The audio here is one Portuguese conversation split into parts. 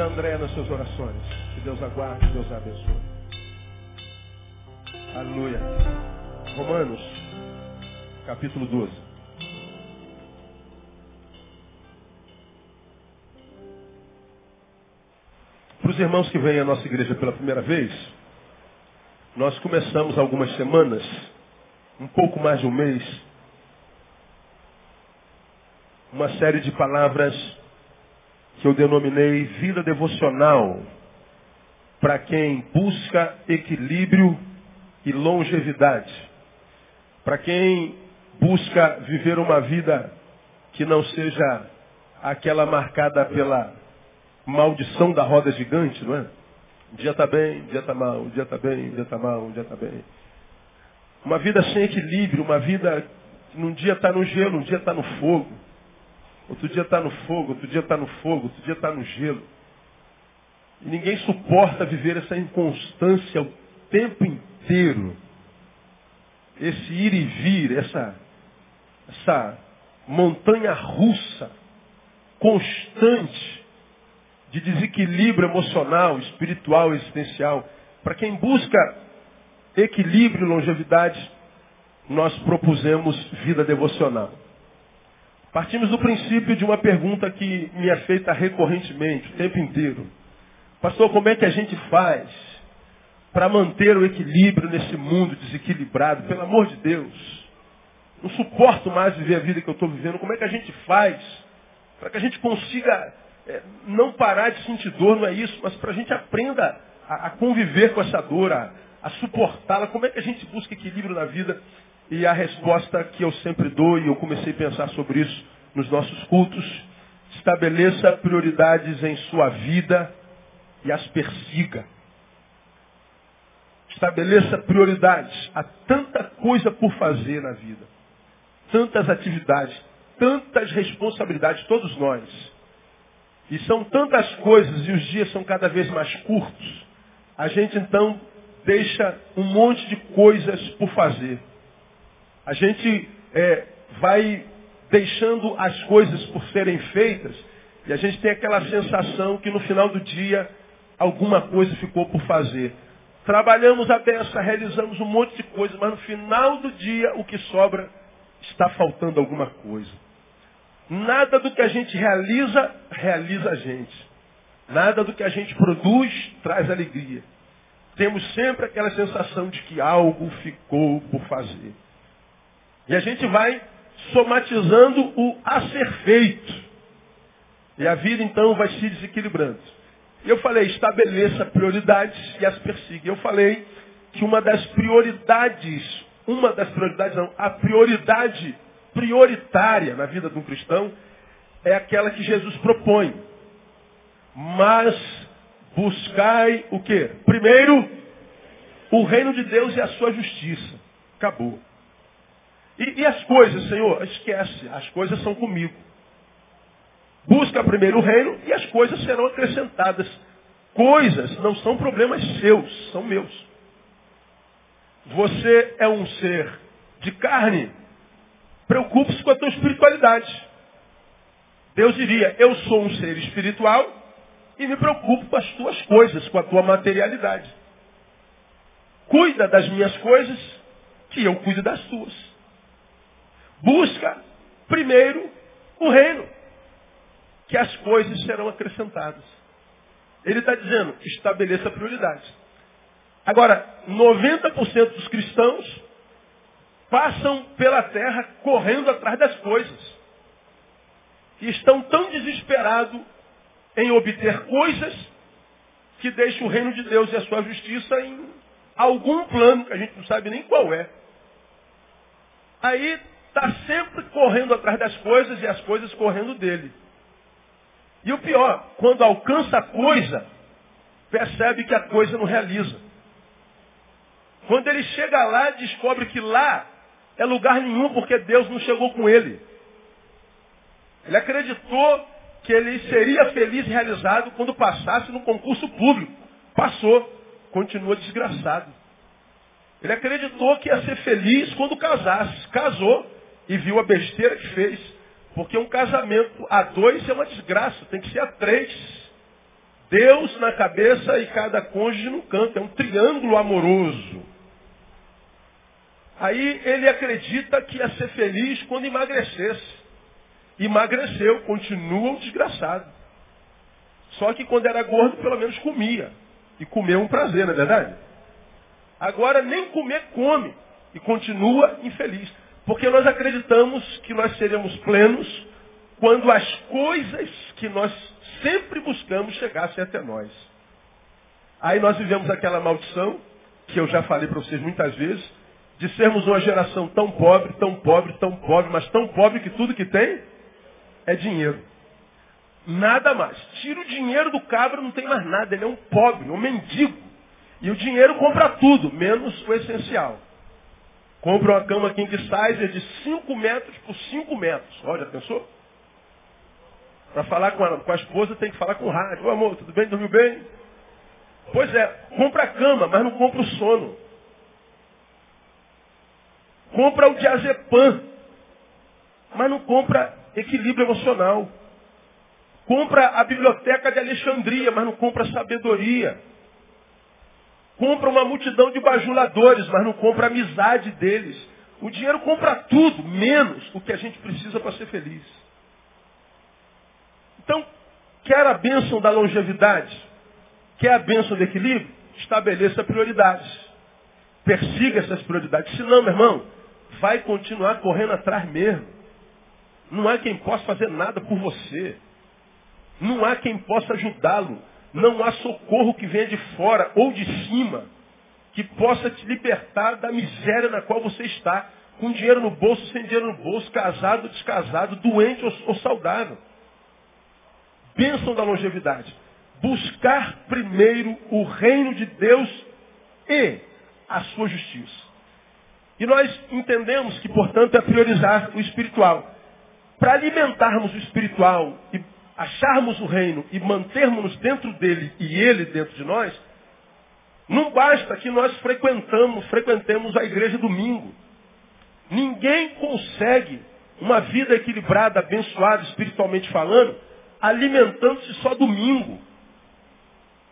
Da André nas suas orações. Que Deus aguarde, que Deus abençoe. Aleluia. Romanos, capítulo 12. Para os irmãos que vêm à nossa igreja pela primeira vez, nós começamos algumas semanas, um pouco mais de um mês, uma série de palavras que eu denominei vida devocional para quem busca equilíbrio e longevidade. Para quem busca viver uma vida que não seja aquela marcada pela maldição da roda gigante, não é? Um dia está bem, um dia está mal, um dia está bem, um dia está mal, um dia está bem. Uma vida sem equilíbrio, uma vida que num dia está no gelo, um dia está no fogo. Outro dia está no fogo, outro dia está no fogo, outro dia está no gelo. E ninguém suporta viver essa inconstância o tempo inteiro. Esse ir e vir, essa, essa montanha russa, constante, de desequilíbrio emocional, espiritual, existencial. Para quem busca equilíbrio e longevidade, nós propusemos vida devocional. Partimos do princípio de uma pergunta que me é feita recorrentemente, o tempo inteiro. Pastor, como é que a gente faz para manter o equilíbrio nesse mundo desequilibrado? Pelo amor de Deus. Não suporto mais viver a vida que eu estou vivendo. Como é que a gente faz para que a gente consiga é, não parar de sentir dor, não é isso, mas para a gente aprenda a, a, conviver com essa dor, a, a suportá-la. Como é que a gente busca equilíbrio na vida? E a resposta que eu sempre dou, e eu comecei a pensar sobre isso nos nossos cultos, estabeleça prioridades em sua vida e as persiga. Estabeleça prioridades. Há tanta coisa por fazer na vida. Tantas atividades, tantas responsabilidades, todos nós. E são tantas coisas e os dias são cada vez mais curtos. A gente então deixa um monte de coisas por fazer. A gente é, vai deixando as coisas por serem feitas e a gente tem aquela sensação que no final do dia alguma coisa ficou por fazer. Trabalhamos a beça, realizamos um monte de coisa, mas no final do dia o que sobra está faltando alguma coisa. Nada do que a gente realiza, realiza a gente. Nada do que a gente produz traz alegria. Temos sempre aquela sensação de que algo ficou por fazer. E a gente vai somatizando o a ser feito. E a vida então vai se desequilibrando. Eu falei, estabeleça prioridades e as persiga. Eu falei que uma das prioridades, uma das prioridades não, a prioridade prioritária na vida de um cristão é aquela que Jesus propõe. Mas buscai o quê? Primeiro, o reino de Deus e a sua justiça. Acabou. E, e as coisas, Senhor? Esquece, as coisas são comigo. Busca primeiro o reino e as coisas serão acrescentadas. Coisas não são problemas seus, são meus. Você é um ser de carne, preocupe-se com a tua espiritualidade. Deus diria, eu sou um ser espiritual e me preocupo com as tuas coisas, com a tua materialidade. Cuida das minhas coisas, que eu cuido das tuas. Busca primeiro o reino, que as coisas serão acrescentadas. Ele está dizendo, estabeleça prioridades. Agora, 90% dos cristãos passam pela terra correndo atrás das coisas. E estão tão desesperados em obter coisas que deixam o reino de Deus e a sua justiça em algum plano que a gente não sabe nem qual é. Aí está sempre correndo atrás das coisas e as coisas correndo dele. E o pior, quando alcança a coisa, percebe que a coisa não realiza. Quando ele chega lá, descobre que lá é lugar nenhum porque Deus não chegou com ele. Ele acreditou que ele seria feliz e realizado quando passasse no concurso público. Passou, continua desgraçado. Ele acreditou que ia ser feliz quando casasse. Casou, e viu a besteira que fez. Porque um casamento a dois é uma desgraça, tem que ser a três. Deus na cabeça e cada cônjuge no canto. É um triângulo amoroso. Aí ele acredita que ia ser feliz quando emagrecesse. Emagreceu, continua um desgraçado. Só que quando era gordo, pelo menos comia. E comeu um prazer, não é verdade? Agora nem comer come. E continua infeliz. Porque nós acreditamos que nós seremos plenos quando as coisas que nós sempre buscamos chegassem até nós. Aí nós vivemos aquela maldição, que eu já falei para vocês muitas vezes, de sermos uma geração tão pobre, tão pobre, tão pobre, mas tão pobre que tudo que tem é dinheiro. Nada mais. Tira o dinheiro do cabra, não tem mais nada. Ele é um pobre, um mendigo. E o dinheiro compra tudo, menos o essencial. Compra uma cama king size de 5 metros por 5 metros. Olha, pensou? Para falar com a, com a, esposa tem que falar com o rádio. Ô amor, tudo bem? Dormiu bem? Pois é, compra a cama, mas não compra o sono. Compra o diazepam, mas não compra equilíbrio emocional. Compra a biblioteca de Alexandria, mas não compra sabedoria. Compra uma multidão de bajuladores, mas não compra a amizade deles. O dinheiro compra tudo, menos o que a gente precisa para ser feliz. Então, quer a bênção da longevidade? Quer a bênção do equilíbrio? Estabeleça prioridades. Persiga essas prioridades. Senão, meu irmão, vai continuar correndo atrás mesmo. Não há quem possa fazer nada por você. Não há quem possa ajudá-lo. Não há socorro que venha de fora ou de cima que possa te libertar da miséria na qual você está. Com dinheiro no bolso, sem dinheiro no bolso, casado, descasado, doente ou, ou saudável. Bênção da longevidade. Buscar primeiro o reino de Deus e a sua justiça. E nós entendemos que, portanto, é priorizar o espiritual. Para alimentarmos o espiritual e acharmos o reino e mantermos dentro dele e ele dentro de nós, não basta que nós frequentamos, frequentemos a igreja domingo. Ninguém consegue uma vida equilibrada, abençoada, espiritualmente falando, alimentando-se só domingo.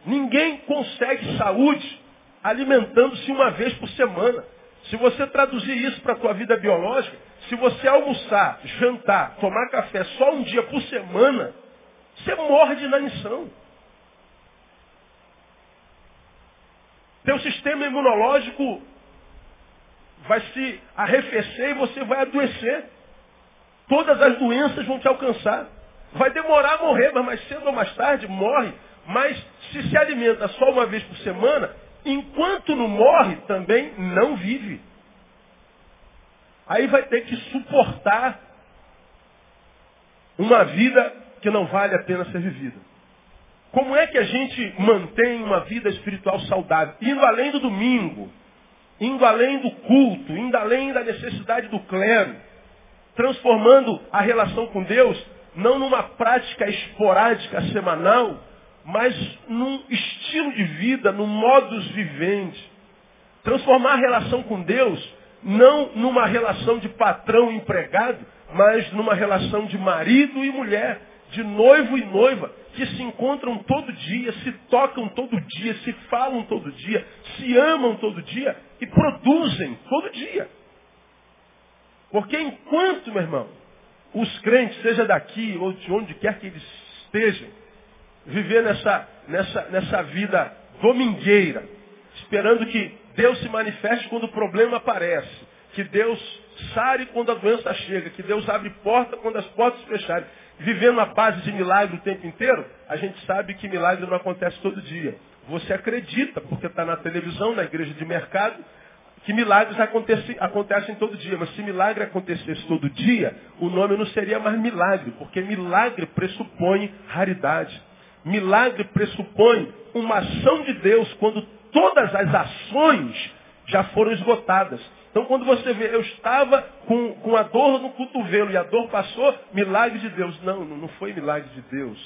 Ninguém consegue saúde alimentando-se uma vez por semana. Se você traduzir isso para a tua vida biológica, se você almoçar, jantar, tomar café só um dia por semana, você morre de inanição. Teu sistema imunológico vai se arrefecer e você vai adoecer. Todas as doenças vão te alcançar. Vai demorar a morrer, mas mais cedo ou mais tarde morre. Mas se se alimenta só uma vez por semana, enquanto não morre, também não vive. Aí vai ter que suportar uma vida que não vale a pena ser vivida. Como é que a gente mantém uma vida espiritual saudável? Indo além do domingo, indo além do culto, indo além da necessidade do clero, transformando a relação com Deus não numa prática esporádica semanal, mas num estilo de vida, num modus vivendi. Transformar a relação com Deus não numa relação de patrão empregado, mas numa relação de marido e mulher de noivo e noiva que se encontram todo dia, se tocam todo dia, se falam todo dia, se amam todo dia e produzem todo dia. Porque enquanto, meu irmão, os crentes, seja daqui ou de onde quer que eles estejam, viver nessa, nessa, nessa vida domingueira, esperando que Deus se manifeste quando o problema aparece, que Deus sare quando a doença chega, que Deus abre porta quando as portas fecharem vivendo a base de milagre o tempo inteiro, a gente sabe que milagre não acontece todo dia. Você acredita, porque está na televisão, na igreja de mercado, que milagres acontecem, acontecem todo dia. Mas se milagre acontecesse todo dia, o nome não seria mais milagre, porque milagre pressupõe raridade. Milagre pressupõe uma ação de Deus quando todas as ações já foram esgotadas. Então quando você vê, eu estava com, com a dor no cotovelo e a dor passou, milagre de Deus. Não, não foi milagre de Deus.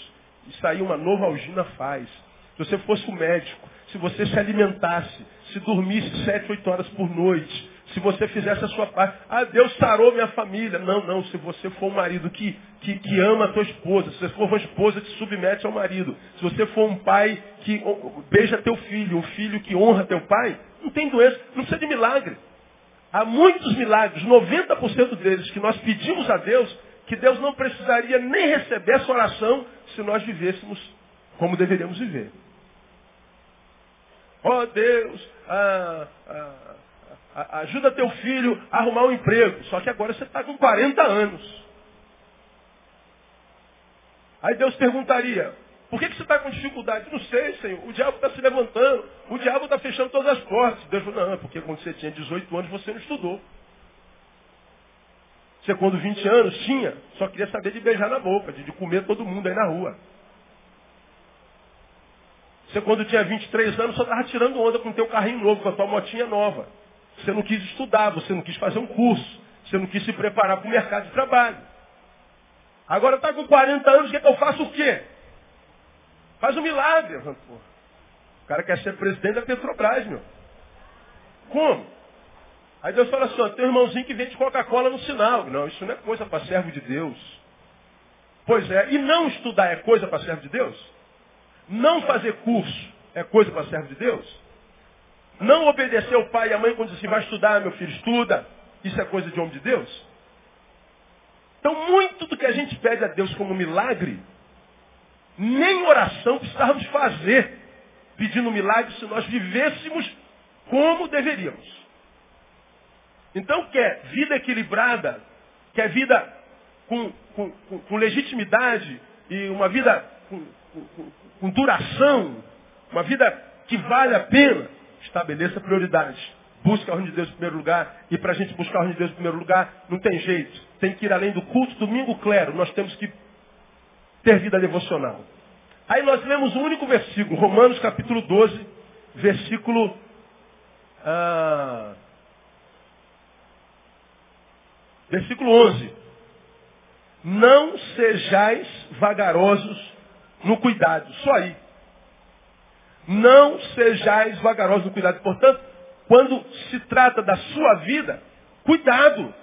Isso aí uma nova algina faz. Se você fosse um médico, se você se alimentasse, se dormisse sete, oito horas por noite, se você fizesse a sua parte. Ah, Deus sarou minha família. Não, não. Se você for um marido que, que, que ama a tua esposa, se você for uma esposa que submete ao marido, se você for um pai que beija teu filho, um filho que honra teu pai, não tem doença, não precisa de milagre. Há muitos milagres, 90% deles que nós pedimos a Deus, que Deus não precisaria nem receber essa oração se nós vivêssemos como deveríamos viver. Ó oh, Deus, ah, ah, ajuda teu filho a arrumar um emprego. Só que agora você está com 40 anos. Aí Deus perguntaria, por que, que você está com dificuldade? Não sei, Senhor. O diabo está se levantando. O diabo está fechando todas as portas. Deus falou, não, porque quando você tinha 18 anos você não estudou. Você quando 20 anos tinha, só queria saber de beijar na boca, de, comer todo mundo aí na rua. Você quando tinha 23 anos só estava tirando onda com o teu carrinho novo, com a tua motinha nova. Você não quis estudar, você não quis fazer um curso, você não quis se preparar para o mercado de trabalho. Agora está com 40 anos, quer que eu faça o quê? Faz um milagre. O cara quer ser presidente da Petrobras, meu. Como? Aí Deus fala assim, ó, tem um irmãozinho que vende Coca-Cola no sinal. Não, isso não é coisa para servo de Deus. Pois é, e não estudar é coisa para servo de Deus? Não fazer curso é coisa para servo de Deus? Não obedecer o pai e a mãe quando diz assim, vai estudar, meu filho, estuda. Isso é coisa de homem de Deus? Então, muito do que a gente pede a Deus como milagre, nem oração precisávamos fazer pedindo milagre se nós vivêssemos como deveríamos. Então, quer vida equilibrada, quer vida com, com, com, com legitimidade e uma vida com, duração, uma vida que vale a pena, Estabeleça prioridades. Busca a ordem de Deus em primeiro lugar. E para a gente buscar a ordem de Deus em primeiro lugar, não tem jeito. Tem que ir além do culto, domingo, clero. Nós temos que ter vida devocional. Aí nós lemos um único versículo, Romanos capítulo 12, versículo. Ah, versículo 11. Não sejais vagarosos no cuidado. Só aí. Não sejais vagarosos no cuidado. Portanto, quando se trata da sua vida, cuidado.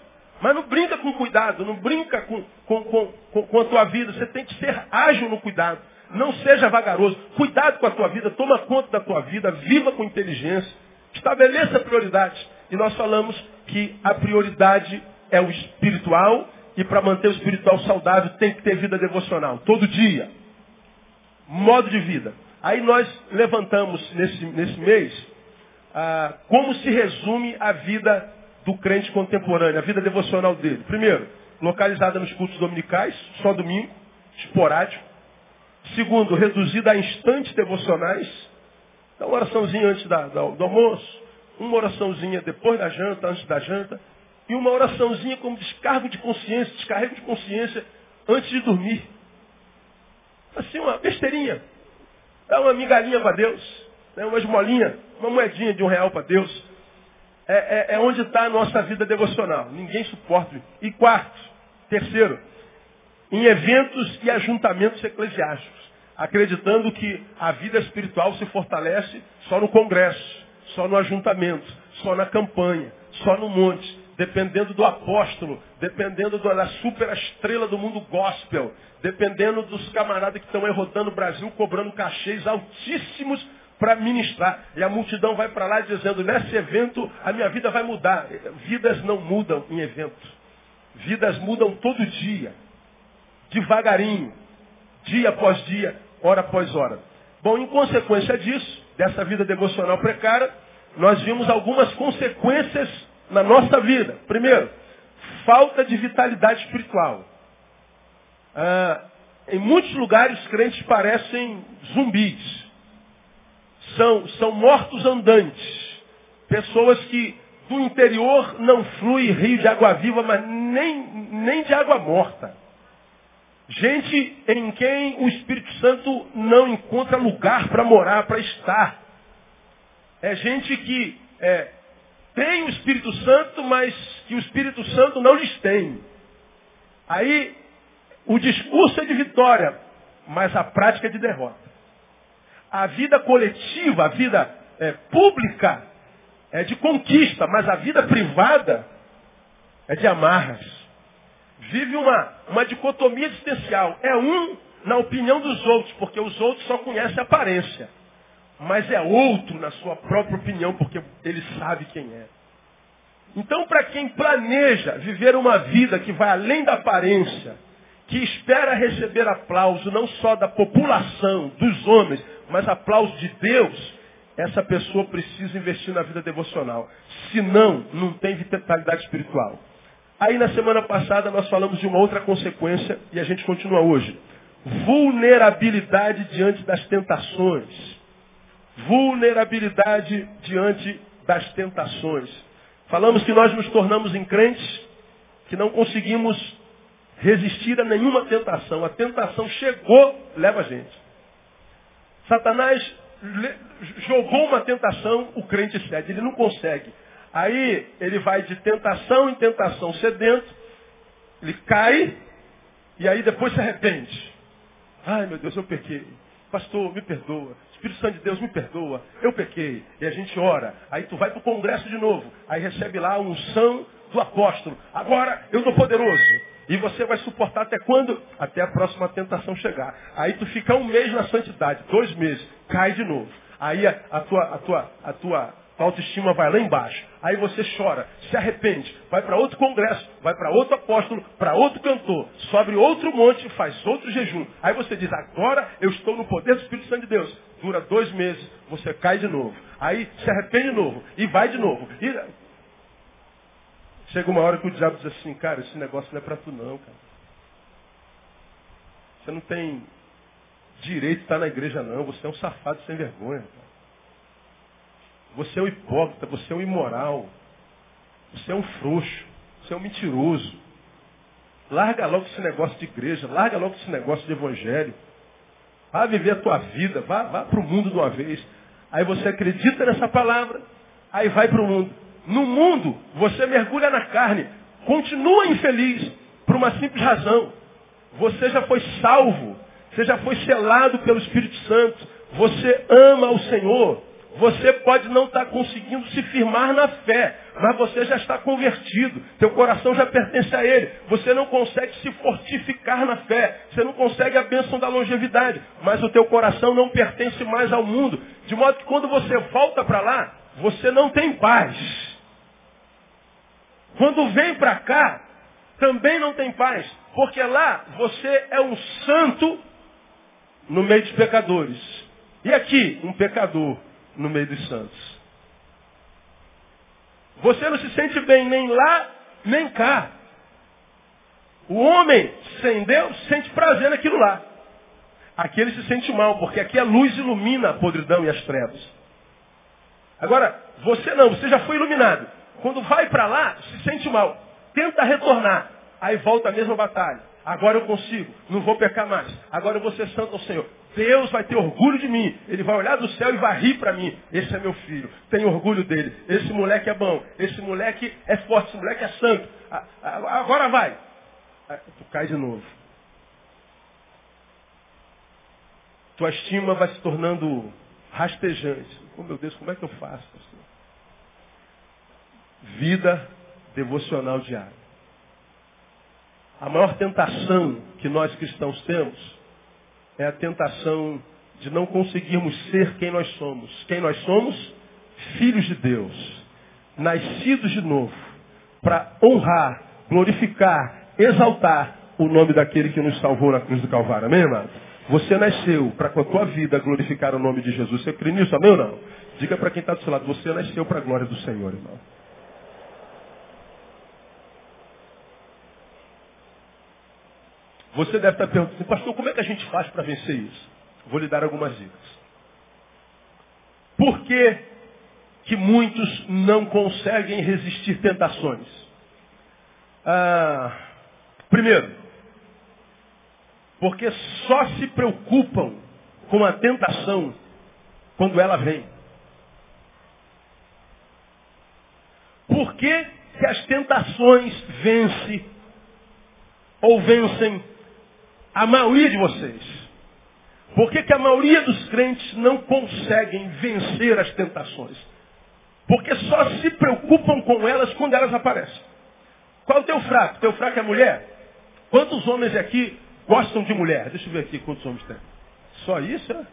Mas não brinca com cuidado, não brinca com, com, com, com, a tua vida. Você tem que ser ágil no cuidado. Não seja vagaroso. Cuidado com a tua vida, toma conta da tua vida, viva com inteligência. Estabeleça prioridades. E nós falamos que a prioridade é o espiritual, e para manter o espiritual saudável tem que ter vida devocional, todo dia. Modo de vida. Aí nós levantamos nesse, nesse mês ah, como se resume a vida do crente contemporâneo, a vida devocional dele. Primeiro, localizada nos cultos dominicais, só domingo, esporádico. Segundo, reduzida a instantes devocionais. Então, uma oraçãozinha antes da, da, do almoço, uma oraçãozinha depois da janta, antes da janta, e uma oraçãozinha como descargo de consciência, descarrego de consciência antes de dormir. Assim, uma besteirinha. Dá uma migalhinha para Deus. Né? Uma esmolinha, uma moedinha de um real para Deus. É, é, é onde está a nossa vida devocional. Ninguém suporta. E quarto, terceiro, em eventos e ajuntamentos eclesiásticos. Acreditando que a vida espiritual se fortalece só no congresso, só no ajuntamento, só na campanha, só no monte dependendo do apóstolo, dependendo da super estrela do mundo gospel, dependendo dos camaradas que estão aí rodando o Brasil, cobrando cachês altíssimos para ministrar. E a multidão vai para lá dizendo, nesse evento a minha vida vai mudar. Vidas não mudam em evento. Vidas mudam todo dia. Devagarinho. Dia após dia, hora após hora. Bom, em consequência disso, dessa vida devocional precária, nós vimos algumas consequências na nossa vida. Primeiro, falta de vitalidade espiritual. Ah, em muitos lugares, crentes parecem zumbis. São, são mortos andantes. Pessoas que do interior não flui rio de água viva, mas nem, nem de água morta. Gente em quem o Espírito Santo não encontra lugar para morar, para estar. É gente que é, tem o Espírito Santo, mas que o Espírito Santo não lhes tem. Aí, o discurso é de vitória, mas a prática é de derrota. A vida coletiva, a vida é, pública, é de conquista, mas a vida privada é de amarras. Vive uma, uma dicotomia existencial. É um na opinião dos outros, porque os outros só conhecem a aparência. Mas é outro na sua própria opinião, porque ele sabe quem é. Então, para quem planeja viver uma vida que vai além da aparência, que espera receber aplauso não só da população, dos homens, mas aplauso de Deus, essa pessoa precisa investir na vida devocional. Senão, não tem vitalidade espiritual. Aí na semana passada nós falamos de uma outra consequência e a gente continua hoje. Vulnerabilidade diante das tentações. Vulnerabilidade diante das tentações. Falamos que nós nos tornamos crentes, que não conseguimos resistir a nenhuma tentação. A tentação chegou, leva a gente. Satanás jogou uma tentação, o crente cede, ele não consegue. Aí ele vai de tentação em tentação sedento, ele cai e aí depois se arrepende. Ai meu Deus, eu pequei. Pastor, me perdoa. Espírito Santo de Deus, me perdoa. Eu pequei. E a gente ora. Aí tu vai para o congresso de novo. Aí recebe lá a unção do apóstolo. Agora eu estou poderoso. E você vai suportar até quando? Até a próxima tentação chegar. Aí tu fica um mês na santidade, dois meses, cai de novo. Aí a, a tua, a, tua, a tua autoestima vai lá embaixo. Aí você chora, se arrepende, vai para outro congresso, vai para outro apóstolo, para outro cantor, sobe outro monte, faz outro jejum. Aí você diz, agora eu estou no poder do Espírito Santo de Deus. Dura dois meses, você cai de novo. Aí se arrepende de novo, e vai de novo. E Chega uma hora que o diabo diz assim, cara, esse negócio não é para tu não, cara. Você não tem direito de estar na igreja não, você é um safado sem vergonha. Cara. Você é um hipócrita, você é um imoral. Você é um frouxo, você é um mentiroso. Larga logo esse negócio de igreja, larga logo esse negócio de evangelho. Vá viver a tua vida, vá, vá para o mundo de uma vez. Aí você acredita nessa palavra, aí vai para o mundo. No mundo, você mergulha na carne. Continua infeliz por uma simples razão. Você já foi salvo. Você já foi selado pelo Espírito Santo. Você ama o Senhor. Você pode não estar conseguindo se firmar na fé, mas você já está convertido. Teu coração já pertence a Ele. Você não consegue se fortificar na fé. Você não consegue a bênção da longevidade. Mas o teu coração não pertence mais ao mundo. De modo que quando você volta para lá, você não tem paz. Quando vem para cá, também não tem paz. Porque lá você é um santo no meio dos pecadores. E aqui, um pecador no meio dos santos. Você não se sente bem nem lá, nem cá. O homem sem Deus sente prazer naquilo lá. Aqui ele se sente mal, porque aqui a luz ilumina a podridão e as trevas. Agora, você não, você já foi iluminado. Quando vai para lá, se sente mal. Tenta retornar. Aí volta a mesma batalha. Agora eu consigo. Não vou pecar mais. Agora eu vou ser santo ao Senhor. Deus vai ter orgulho de mim. Ele vai olhar do céu e vai rir para mim. Esse é meu filho. Tenho orgulho dele. Esse moleque é bom. Esse moleque é forte. Esse moleque é santo. Agora vai. Tu cai de novo. Tua estima vai se tornando rastejante. Oh meu Deus, como é que eu faço? Vida devocional diária. A maior tentação que nós cristãos temos é a tentação de não conseguirmos ser quem nós somos. Quem nós somos? Filhos de Deus, nascidos de novo, para honrar, glorificar, exaltar o nome daquele que nos salvou na cruz do Calvário. Amém, irmão? Você nasceu para com a tua vida glorificar o nome de Jesus. Você crê nisso? Amém ou não? Diga para quem está do seu lado, você nasceu para a glória do Senhor, irmão. Você deve estar perguntando, pastor, como é que a gente faz para vencer isso? Vou lhe dar algumas dicas. Por que, que muitos não conseguem resistir tentações? Ah, primeiro, porque só se preocupam com a tentação quando ela vem. Por que, que as tentações vencem ou vencem a maioria de vocês. Por que, que a maioria dos crentes não conseguem vencer as tentações? Porque só se preocupam com elas quando elas aparecem. Qual é o teu fraco? Teu fraco é mulher? Quantos homens aqui gostam de mulher? Deixa eu ver aqui quantos homens tem. Só isso? É?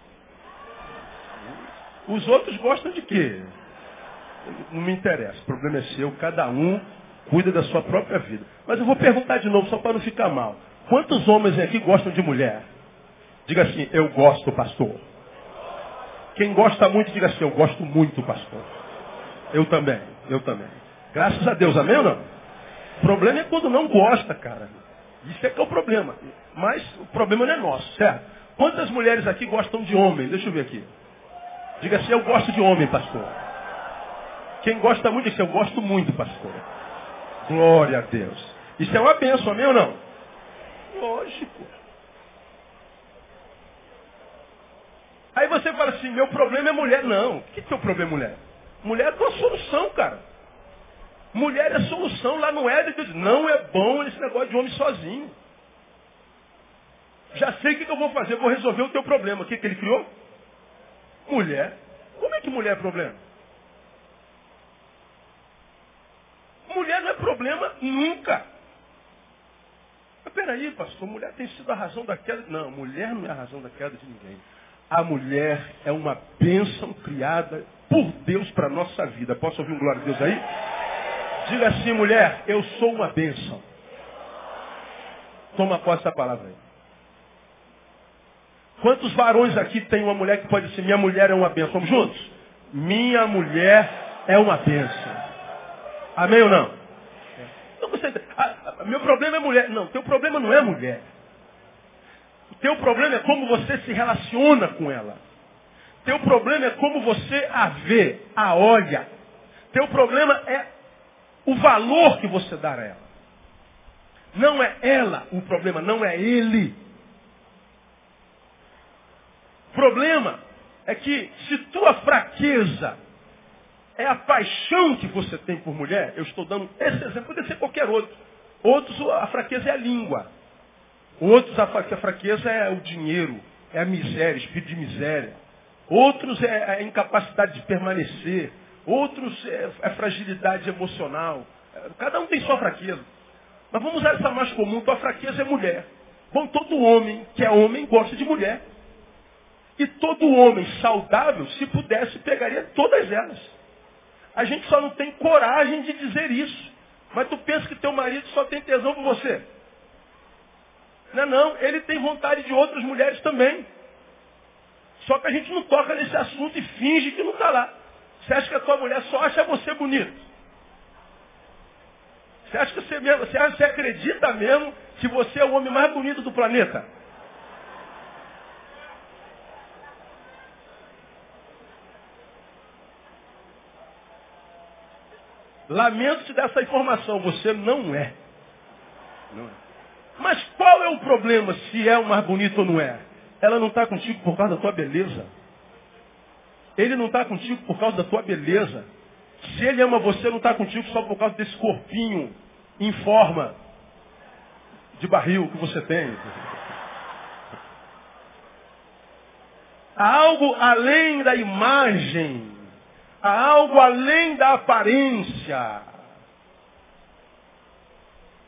Os outros gostam de quê? Não me interessa. O problema é seu. Cada um cuida da sua própria vida. Mas eu vou perguntar de novo, só para não ficar mal. Quantos homens aqui gostam de mulher? Diga assim, eu gosto, pastor. Quem gosta muito, diga assim, eu gosto muito, pastor. Eu também, eu também. Graças a Deus, amém ou não? O problema é quando não gosta, cara. Isso é que é o problema. Mas o problema não é nosso, certo? Quantas mulheres aqui gostam de homem? Deixa eu ver aqui. Diga assim, eu gosto de homem, pastor. Quem gosta muito, diz assim, eu gosto muito, pastor. Glória a Deus. Isso é uma bênção, amém ou não? Lógico. Aí você fala assim, meu problema é mulher. Não. O que é teu problema, mulher? Mulher é tua solução, cara. Mulher é solução. Lá no Éden, não é bom esse negócio de homem sozinho. Já sei o que eu vou fazer, vou resolver o teu problema. O que, que ele criou? Mulher. Como é que mulher é problema? Mulher não é problema nunca. Peraí, pastor, mulher tem sido a razão da queda. Não, mulher não é a razão da queda de ninguém. A mulher é uma bênção criada por Deus para a nossa vida. Posso ouvir um glória a Deus aí? Diga assim, mulher, eu sou uma bênção. Toma posse essa palavra aí. Quantos varões aqui tem uma mulher que pode dizer, minha mulher é uma bênção? Vamos juntos? Minha mulher é uma bênção. Amém ou não? Você, ah, ah, meu problema é mulher. Não, teu problema não é mulher. Teu problema é como você se relaciona com ela. Teu problema é como você a vê, a olha. Teu problema é o valor que você dá a ela. Não é ela o problema, não é ele. O problema é que se tua fraqueza é a paixão que você tem por mulher, eu estou dando esse exemplo, pode ser qualquer outro. Outros, a fraqueza é a língua. Outros, a fraqueza é o dinheiro, é a miséria, espírito de miséria. Outros é a incapacidade de permanecer. Outros é a fragilidade emocional. Cada um tem sua fraqueza. Mas vamos usar essa mais comum, tua fraqueza é mulher. Bom, todo homem que é homem gosta de mulher. E todo homem saudável, se pudesse, pegaria todas elas. A gente só não tem coragem de dizer isso. Mas tu pensa que teu marido só tem tesão por você. Não é não, ele tem vontade de outras mulheres também. Só que a gente não toca nesse assunto e finge que não está lá. Você acha que a tua mulher só acha você bonito? Você acha que você, mesmo, você, acredita mesmo que você é o homem mais bonito do planeta? Lamento te dar essa informação, você não é. Não é. Mas qual é o problema se é o mais bonito ou não é? Ela não está contigo por causa da tua beleza. Ele não está contigo por causa da tua beleza. Se ele ama você, não está contigo só por causa desse corpinho em forma de barril que você tem. Há algo além da imagem. Há algo além da aparência.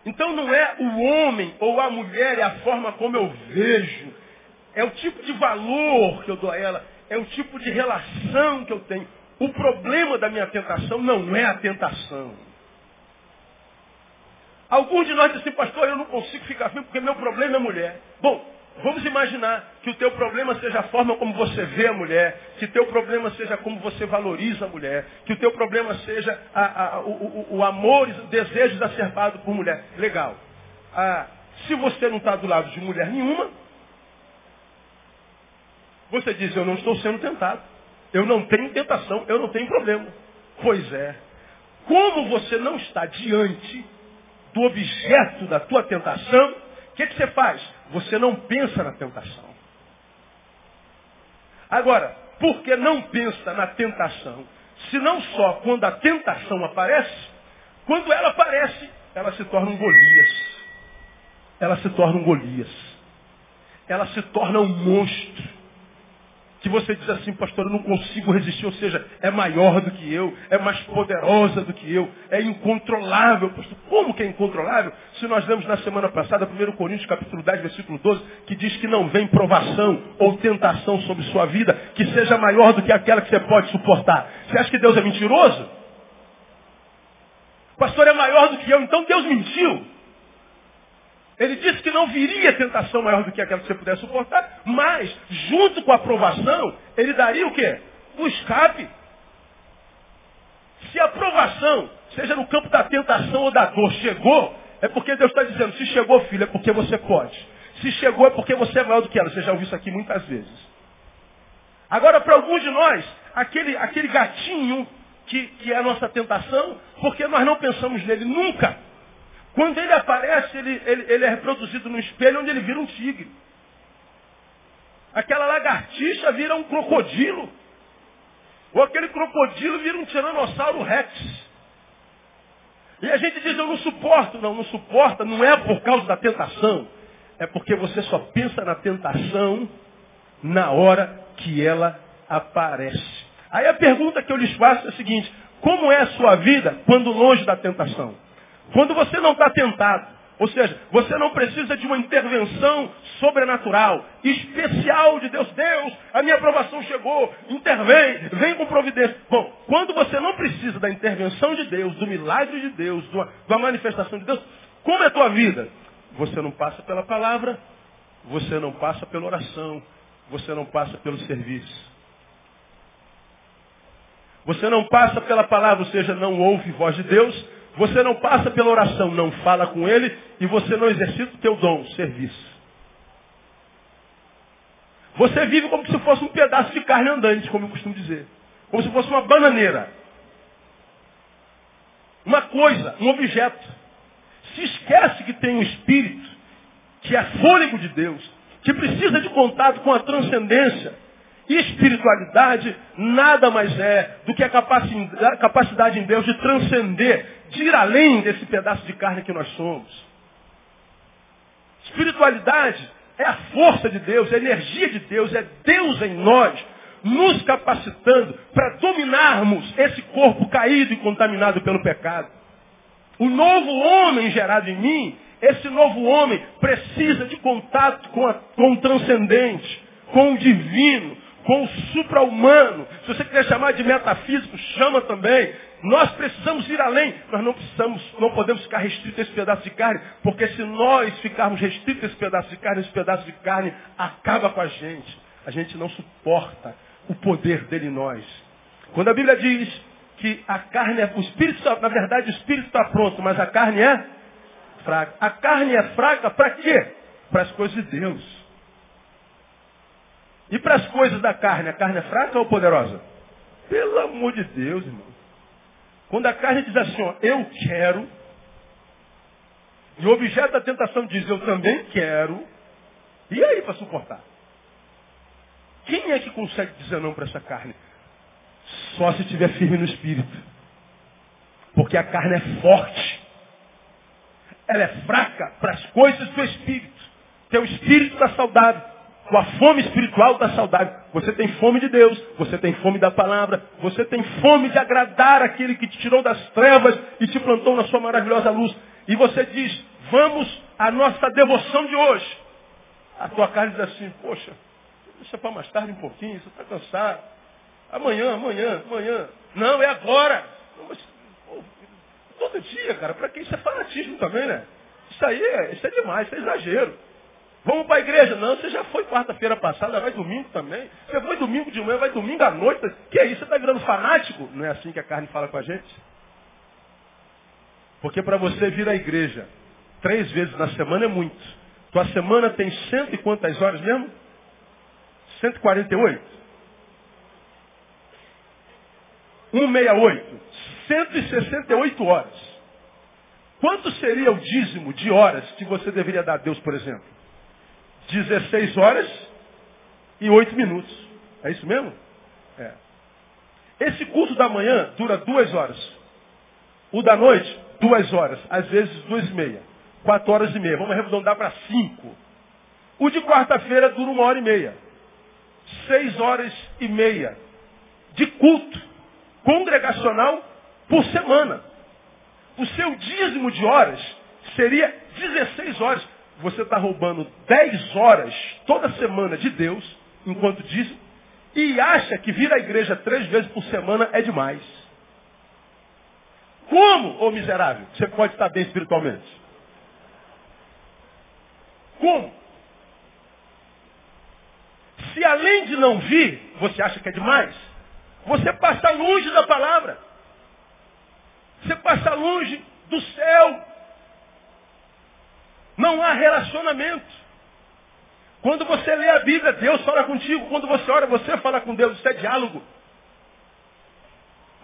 Então não é o homem ou a mulher, é a forma como eu vejo. É o tipo de valor que eu dou a ela. É o tipo de relação que eu tenho. O problema da minha tentação não é a tentação. Alguns de nós dizem, pastor, eu não consigo ficar firme porque meu problema é mulher. Bom, Vamos imaginar que o teu problema seja a forma como você vê a mulher, que o teu problema seja como você valoriza a mulher, que o teu problema seja a, a, o, o, o, amor, o desejo exacerbado por mulher. Legal. Ah, se você não está do lado de mulher nenhuma, você diz, eu não estou sendo tentado. Eu não tenho tentação, eu não tenho problema. Pois é. Como você não está diante do objeto da tua tentação, o que, que você faz? Você não pensa na tentação. Agora, por que não pensa na tentação? Se não só quando a tentação aparece, quando ela aparece, ela se torna um Golias. Ela se torna um Golias. Ela se torna um monstro. Que você diz assim, pastor, eu não consigo resistir, ou seja, é maior do que eu, é mais poderosa do que eu, é incontrolável. Pastor, como que é incontrolável? Se nós lemos na semana passada, 1 Coríntios capítulo 10, versículo 12, que diz que não vem provação ou tentação sobre sua vida que seja maior do que aquela que você pode suportar. Você acha que Deus é mentiroso? pastor é maior do que eu, então Deus mentiu. Ele disse que não viria tentação maior do que aquela que você pudesse suportar, mas, junto com a aprovação, ele daria o quê? O escape. Se a aprovação, seja no campo da tentação ou da dor, chegou, é porque Deus está dizendo, se chegou, filho, é porque você pode. Se chegou, é porque você é maior do que ela. Você já ouviu isso aqui muitas vezes. Agora, para alguns de nós, aquele, aquele gatinho que, que é a nossa tentação, porque nós não pensamos nele nunca. Quando ele aparece, ele, ele, ele é reproduzido no espelho onde ele vira um tigre. Aquela lagartixa vira um crocodilo. Ou aquele crocodilo vira um tiranossauro rex. E a gente diz, eu não suporto. Não, não suporta, não é por causa da tentação. É porque você só pensa na tentação na hora que ela aparece. Aí a pergunta que eu lhes faço é a seguinte, como é a sua vida quando longe da tentação? Quando você não está tentado. Ou seja, você não precisa de uma intervenção sobrenatural, especial de Deus. Deus, a minha aprovação chegou, intervém, vem com providência. Bom, quando você não precisa da intervenção de Deus, do milagre de Deus, da manifestação de Deus, como é a tua vida? Você não passa pela palavra, você não passa pela oração, você não passa pelo serviço. Você não passa pela palavra, ou seja, não ouve voz de Deus, você não passa pela oração, não fala com ele e você não exercita o teu dom, serviço. Você vive como se fosse um pedaço de carne andante, como eu costumo dizer. Como se fosse uma bananeira. Uma coisa, um objeto. Se esquece que tem um espírito, que é fôlego de Deus, que precisa de contato com a transcendência, espiritualidade nada mais é do que a capacidade em Deus de transcender, de ir além desse pedaço de carne que nós somos. Espiritualidade é a força de Deus, é a energia de Deus, é Deus em nós, nos capacitando para dominarmos esse corpo caído e contaminado pelo pecado. O novo homem gerado em mim, esse novo homem precisa de contato com, a, com o transcendente, com o divino, com o supra-humano. Se você quiser chamar de metafísico, chama também. Nós precisamos ir além. Nós não precisamos, não podemos ficar restritos a esse pedaço de carne, porque se nós ficarmos restritos a esse pedaço de carne, esse pedaço de carne acaba com a gente. A gente não suporta o poder dele em nós. Quando a Bíblia diz que a carne é, o espírito, na verdade o espírito está pronto, mas a carne é fraca. A carne é fraca para quê? Para as coisas de Deus. E para as coisas da carne, a carne é fraca ou poderosa? Pelo amor de Deus, irmão. Quando a carne diz assim, ó, eu quero, e o objeto da tentação diz, eu também quero, e aí para suportar? Quem é que consegue dizer não para essa carne? Só se estiver firme no espírito. Porque a carne é forte. Ela é fraca para as coisas do espírito. Teu espírito está saudável a fome espiritual da saudade. Você tem fome de Deus, você tem fome da palavra, você tem fome de agradar aquele que te tirou das trevas e te plantou na sua maravilhosa luz. E você diz, vamos à nossa devoção de hoje. A tua carne diz assim, poxa, deixa para mais tarde um pouquinho, você está cansado. Amanhã, amanhã, amanhã. Não, é agora. Mas, pô, todo dia, cara, para que isso é fanatismo também, né? Isso aí é, isso é demais, isso é exagero. Vamos para a igreja? Não, você já foi quarta-feira passada, vai domingo também. Você foi domingo de manhã, vai domingo à noite. Que é isso? Você está virando fanático? Não é assim que a carne fala com a gente? Porque para você vir à igreja três vezes na semana é muito. Tua semana tem cento e quantas horas mesmo? 148? 168. 168 horas. Quanto seria o dízimo de horas que você deveria dar a Deus, por exemplo? 16 horas e 8 minutos. É isso mesmo? É. Esse culto da manhã dura duas horas. O da noite, duas horas. Às vezes, duas e meia. Quatro horas e meia. Vamos arredondar para cinco. O de quarta-feira dura uma hora e meia. seis horas e meia de culto congregacional por semana. O seu dízimo de horas seria 16 horas. Você está roubando 10 horas toda semana de Deus, enquanto dízimo, e acha que vir à igreja três vezes por semana é demais. Como, ô miserável, você pode estar bem espiritualmente? Como? Se além de não vir, você acha que é demais, você passa longe da palavra. Você passa longe do céu. Não há relacionamento. Quando você lê a Bíblia, Deus fala contigo. Quando você ora, você fala com Deus. Isso é diálogo.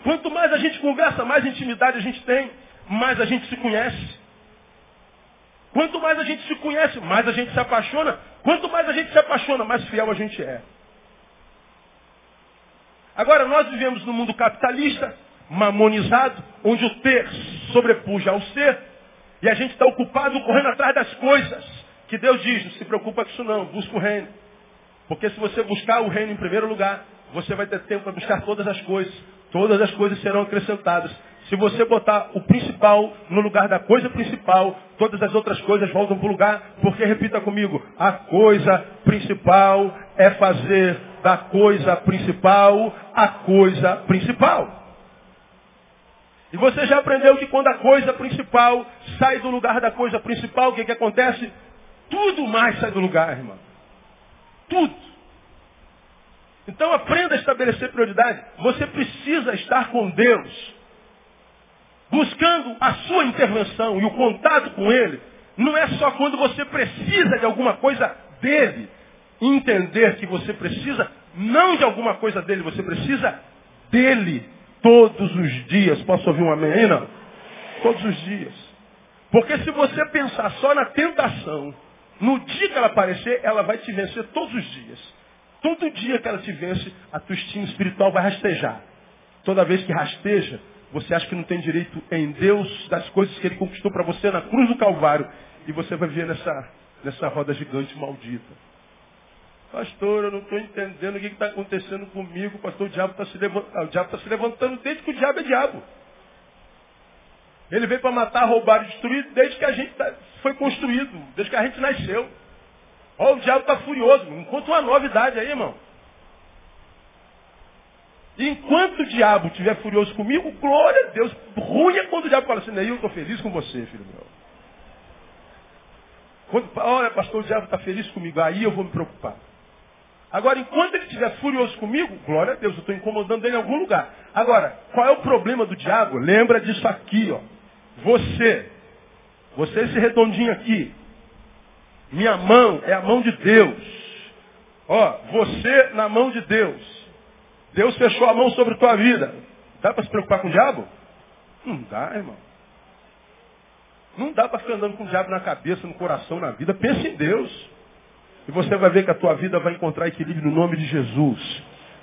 Quanto mais a gente conversa, mais intimidade a gente tem, mais a gente se conhece. Quanto mais a gente se conhece, mais a gente se apaixona. Quanto mais a gente se apaixona, mais fiel a gente é. Agora, nós vivemos num mundo capitalista, mamonizado, onde o ter sobrepuja ao ser, e a gente está ocupado correndo atrás das coisas. Que Deus diz, não se preocupa com isso não, busca o reino. Porque se você buscar o reino em primeiro lugar, você vai ter tempo para buscar todas as coisas. Todas as coisas serão acrescentadas. Se você botar o principal no lugar da coisa principal, todas as outras coisas voltam para o lugar, porque repita comigo, a coisa principal é fazer da coisa principal a coisa principal. E você já aprendeu que quando a coisa principal sai do lugar da coisa principal, o que, que acontece? Tudo mais sai do lugar, irmão. Tudo. Então aprenda a estabelecer prioridade. Você precisa estar com Deus, buscando a sua intervenção e o contato com Ele. Não é só quando você precisa de alguma coisa dele. Entender que você precisa não de alguma coisa dele, você precisa dele todos os dias. Posso ouvir um aí, não? Todos os dias. Porque se você pensar só na tentação, no dia que ela aparecer, ela vai te vencer todos os dias. Todo dia que ela te vence, a tua estima espiritual vai rastejar. Toda vez que rasteja, você acha que não tem direito em Deus das coisas que Ele conquistou para você na cruz do Calvário. E você vai viver nessa, nessa roda gigante maldita. Pastor, eu não estou entendendo o que está acontecendo comigo. Pastor, o diabo está se, levantando, tá se levantando desde que o diabo é diabo. Ele veio para matar, roubar e destruir desde que a gente tá, foi construído, desde que a gente nasceu. Ó, o diabo está furioso. Enquanto uma novidade aí, irmão. Enquanto o diabo estiver furioso comigo, glória a Deus. Ruim é quando o diabo fala assim, eu estou feliz com você, filho meu. Quando, olha, pastor, o diabo está feliz comigo, aí eu vou me preocupar. Agora, enquanto ele estiver furioso comigo, glória a Deus, eu estou incomodando ele em algum lugar. Agora, qual é o problema do diabo? Lembra disso aqui, ó. Você, você esse redondinho aqui, minha mão é a mão de Deus. Ó, você na mão de Deus. Deus fechou a mão sobre tua vida. Dá para se preocupar com o diabo? Não dá, irmão. Não dá para ficar andando com o diabo na cabeça, no coração, na vida. Pense em Deus. E você vai ver que a tua vida vai encontrar equilíbrio no nome de Jesus.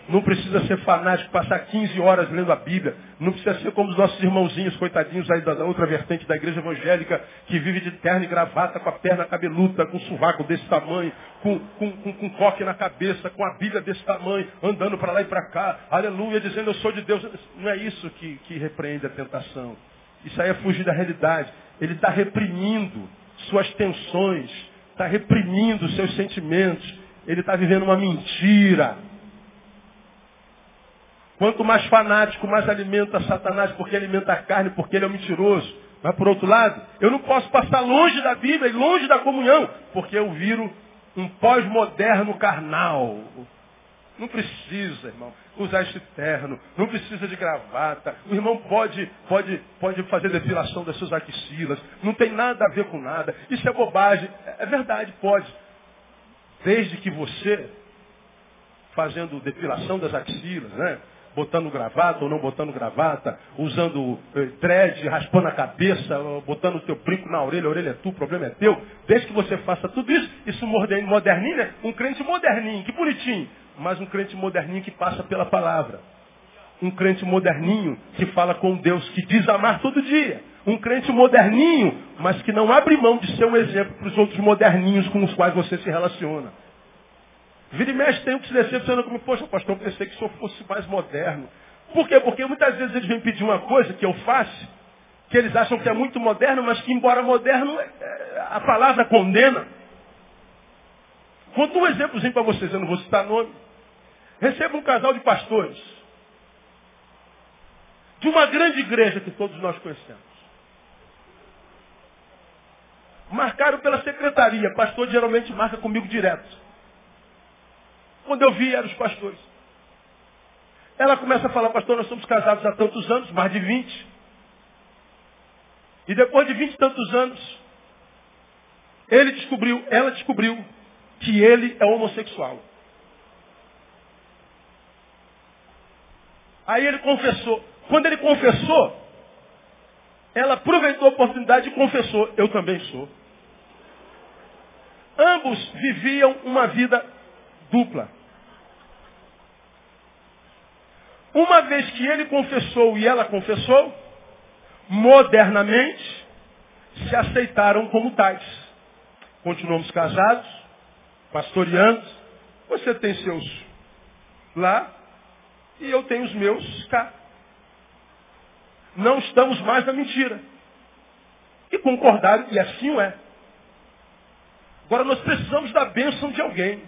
Não precisa ser fanático, passar 15 horas lendo a Bíblia. Não precisa ser como os nossos irmãozinhos, coitadinhos aí da outra vertente da igreja evangélica, que vive de terno e gravata, com a perna cabeluda, com um sovaco desse tamanho, com, com, com, com coque na cabeça, com a Bíblia desse tamanho, andando para lá e para cá, aleluia, dizendo eu sou de Deus. Não é isso que, que repreende a tentação. Isso aí é fugir da realidade. Ele está reprimindo suas tensões, está reprimindo os seus sentimentos. Ele está vivendo uma mentira. Quanto mais fanático, mais alimenta Satanás, porque alimenta a carne, porque ele é um mentiroso. Mas por outro lado, eu não posso passar longe da Bíblia e longe da comunhão, porque eu viro um pós-moderno carnal. Não precisa, irmão, usar esse terno, não precisa de gravata. O irmão pode, pode, pode fazer depilação das suas axilas, não tem nada a ver com nada. Isso é bobagem. É verdade, pode. Desde que você, fazendo depilação das axilas, né? botando gravata ou não botando gravata, usando eh, thread, raspando a cabeça, botando o teu brinco na orelha, a orelha é tu, o problema é teu. Desde que você faça tudo isso, isso moderninho, né? Um crente moderninho, que bonitinho mas um crente moderninho que passa pela palavra. Um crente moderninho que fala com Deus, que diz amar todo dia. Um crente moderninho, mas que não abre mão de ser um exemplo para os outros moderninhos com os quais você se relaciona. Vira e mexe, tem um que se decepciona comigo. Poxa, pastor, eu pensei que o senhor fosse mais moderno. Por quê? Porque muitas vezes eles vêm pedir uma coisa que eu faço, que eles acham que é muito moderno, mas que embora moderno, é, a palavra condena. Conto um exemplozinho para vocês, eu não vou citar nome. Recebo um casal de pastores. De uma grande igreja que todos nós conhecemos. Marcaram pela secretaria. Pastor geralmente marca comigo direto. Quando eu vi, eram os pastores. Ela começa a falar, pastor, nós somos casados há tantos anos, mais de 20. E depois de vinte e tantos anos, ele descobriu, ela descobriu que ele é homossexual. Aí ele confessou. Quando ele confessou, ela aproveitou a oportunidade e confessou, eu também sou. Ambos viviam uma vida dupla. Uma vez que ele confessou e ela confessou, modernamente se aceitaram como tais. Continuamos casados, pastoreando. Você tem seus lá e eu tenho os meus cá. Não estamos mais na mentira. E concordaram, e assim o é. Agora nós precisamos da bênção de alguém.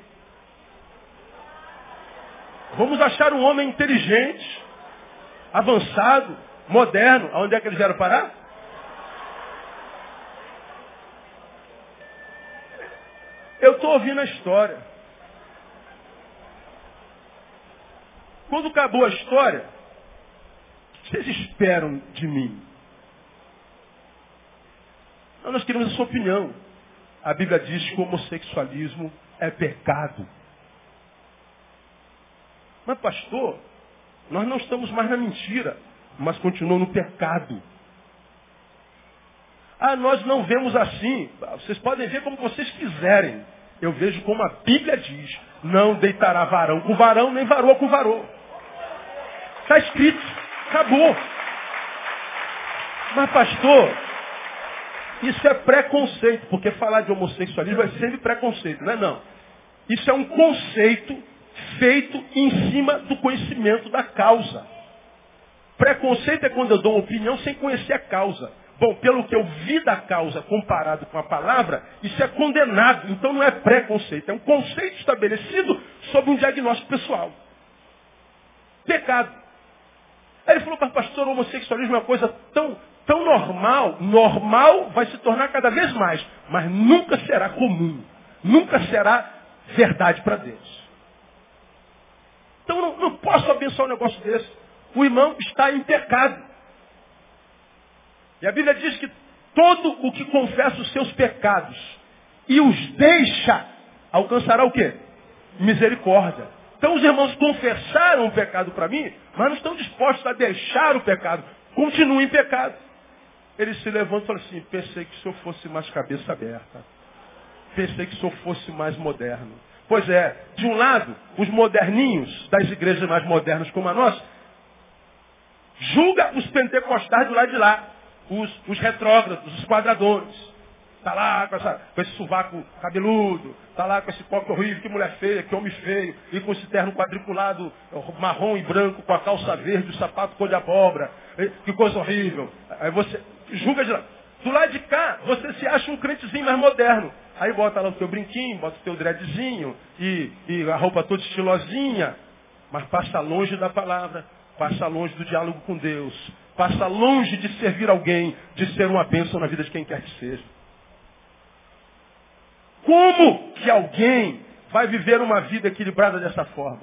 Vamos achar um homem inteligente, avançado, moderno. Aonde é que eles vieram parar? Eu estou ouvindo a história. Quando acabou a história, o que vocês esperam de mim? Nós queremos a sua opinião. A Bíblia diz que o homossexualismo é pecado. Mas, pastor, nós não estamos mais na mentira, mas continuam no pecado. Ah, nós não vemos assim. Vocês podem ver como vocês quiserem. Eu vejo como a Bíblia diz: não deitará varão com varão, nem varoa com varô. Está escrito. Acabou. Mas, pastor, isso é preconceito, porque falar de homossexualismo é sempre preconceito, não é não. Isso é um conceito feito em cima do conhecimento da causa. Preconceito é quando eu dou uma opinião sem conhecer a causa. Bom, pelo que eu vi da causa comparado com a palavra, isso é condenado. Então não é preconceito, é um conceito estabelecido sobre um diagnóstico pessoal. Pecado. Aí ele falou o pastor, o homossexualismo é uma coisa tão, tão normal. Normal vai se tornar cada vez mais, mas nunca será comum. Nunca será verdade para Deus. Então não, não posso abençoar um negócio desse. O irmão está em pecado. E a Bíblia diz que todo o que confessa os seus pecados e os deixa, alcançará o quê? Misericórdia. Então os irmãos confessaram o pecado para mim, mas não estão dispostos a deixar o pecado. Continuam em pecado. Ele se levanta e fala assim, pensei que o senhor fosse mais cabeça aberta. Pensei que o senhor fosse mais moderno. Pois é, de um lado, os moderninhos das igrejas mais modernas como a nossa, julga os pentecostais do lado de lá, os, os retrógrados, os quadradores. Está lá com, essa, com esse sovaco cabeludo, está lá com esse coque horrível, que mulher feia, que homem feio, e com esse terno quadriculado marrom e branco, com a calça verde, o sapato cor de abóbora, que coisa horrível. Aí você julga de lá. Do lado de cá, você se acha um crentezinho mais moderno. Aí bota lá o teu brinquinho, bota o teu dreadzinho e, e a roupa toda estilosinha. Mas passa longe da palavra, passa longe do diálogo com Deus, passa longe de servir alguém, de ser uma bênção na vida de quem quer que seja. Como que alguém vai viver uma vida equilibrada dessa forma?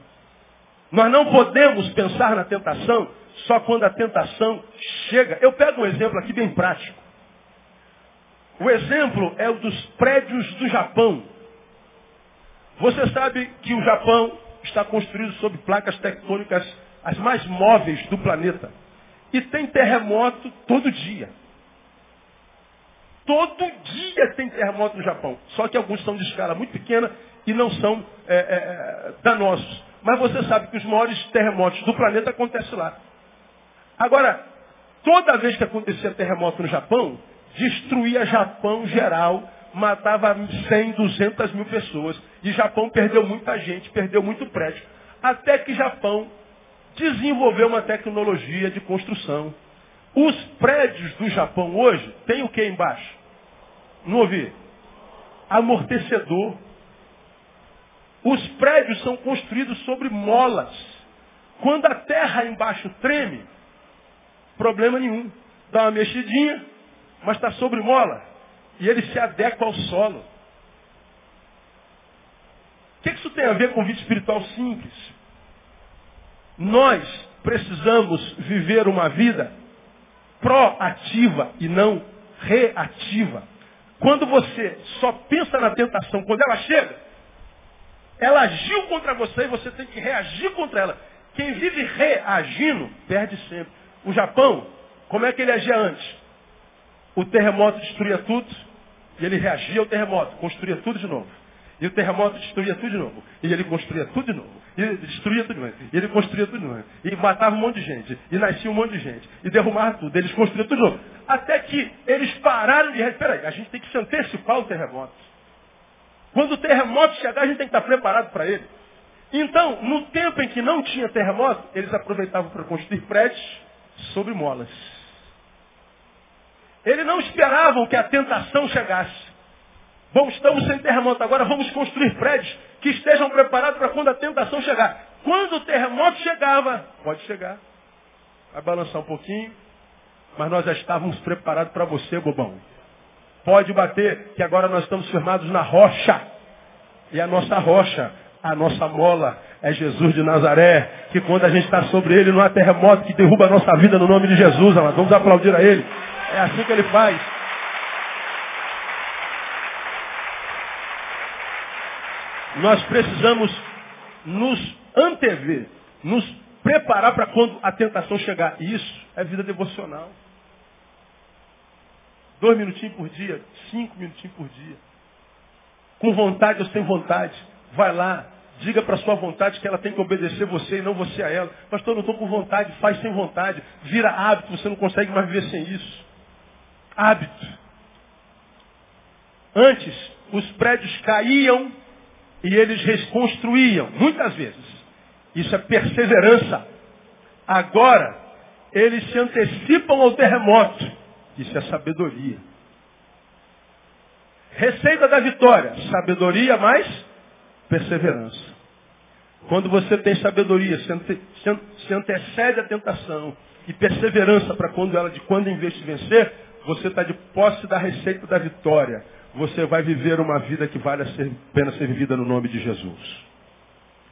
Nós não podemos pensar na tentação só quando a tentação chega. Eu pego um exemplo aqui bem prático. O exemplo é o dos prédios do Japão. Você sabe que o Japão está construído sobre placas tectônicas as mais móveis do planeta. E tem terremoto todo dia. Todo dia tem terremoto no Japão. Só que alguns são de escala muito pequena e não são é, é, é danosos. Mas você sabe que os maiores terremotos do planeta acontecem lá. Agora, toda vez que acontecia terremoto no Japão, destruía Japão geral, matava 100, 200 mil pessoas. E Japão perdeu muita gente, perdeu muito prédio. Até que Japão desenvolveu uma tecnologia de construção. Os prédios do Japão hoje têm o que embaixo? Não ouvi? Amortecedor. Os prédios são construídos sobre molas. Quando a terra embaixo treme, problema nenhum. Dá uma mexidinha, mas está sobre mola. E ele se adequa ao solo. O que isso tem a ver com vida espiritual simples? Nós precisamos viver uma vida proativa e não reativa. Quando você só pensa na tentação, quando ela chega, ela agiu contra você e você tem que reagir contra ela. Quem vive reagindo, perde sempre. O Japão, como é que ele agia antes? O terremoto destruía tudo e ele reagia ao terremoto, construía tudo de novo. E o terremoto destruía tudo de novo. E ele construía tudo de novo. E destruía tudo de novo. E ele construía tudo de novo. E matava um monte de gente. E nascia um monte de gente. E derrubava tudo. Eles construíam tudo de novo. Até que eles pararam de... Peraí, a gente tem que se antecipar o terremoto. Quando o terremoto chegar, a gente tem que estar preparado para ele. Então, no tempo em que não tinha terremoto, eles aproveitavam para construir prédios sobre molas. Eles não esperavam que a tentação chegasse. Bom, estamos sem terremoto, agora vamos construir prédios que estejam preparados para quando a tentação chegar. Quando o terremoto chegava, pode chegar, vai balançar um pouquinho, mas nós já estávamos preparados para você, bobão. Pode bater, que agora nós estamos firmados na rocha. E a nossa rocha, a nossa mola, é Jesus de Nazaré, que quando a gente está sobre ele, não há terremoto que derruba a nossa vida no nome de Jesus, amado. Vamos aplaudir a ele. É assim que ele faz. Nós precisamos nos antever, nos preparar para quando a tentação chegar. Isso é vida devocional. Dois minutinhos por dia, cinco minutinhos por dia. Com vontade ou sem vontade. Vai lá, diga para sua vontade que ela tem que obedecer você e não você a ela. Pastor, não estou com vontade, faz sem vontade. Vira hábito, você não consegue mais viver sem isso. Hábito. Antes, os prédios caíam e eles reconstruíam, muitas vezes. Isso é perseverança. Agora, eles se antecipam ao terremoto. Isso é sabedoria. Receita da vitória: sabedoria mais perseverança. Quando você tem sabedoria, se antecede a tentação e perseverança para quando ela de quando em vez de vencer, você está de posse da receita da vitória você vai viver uma vida que vale a pena ser vivida no nome de Jesus.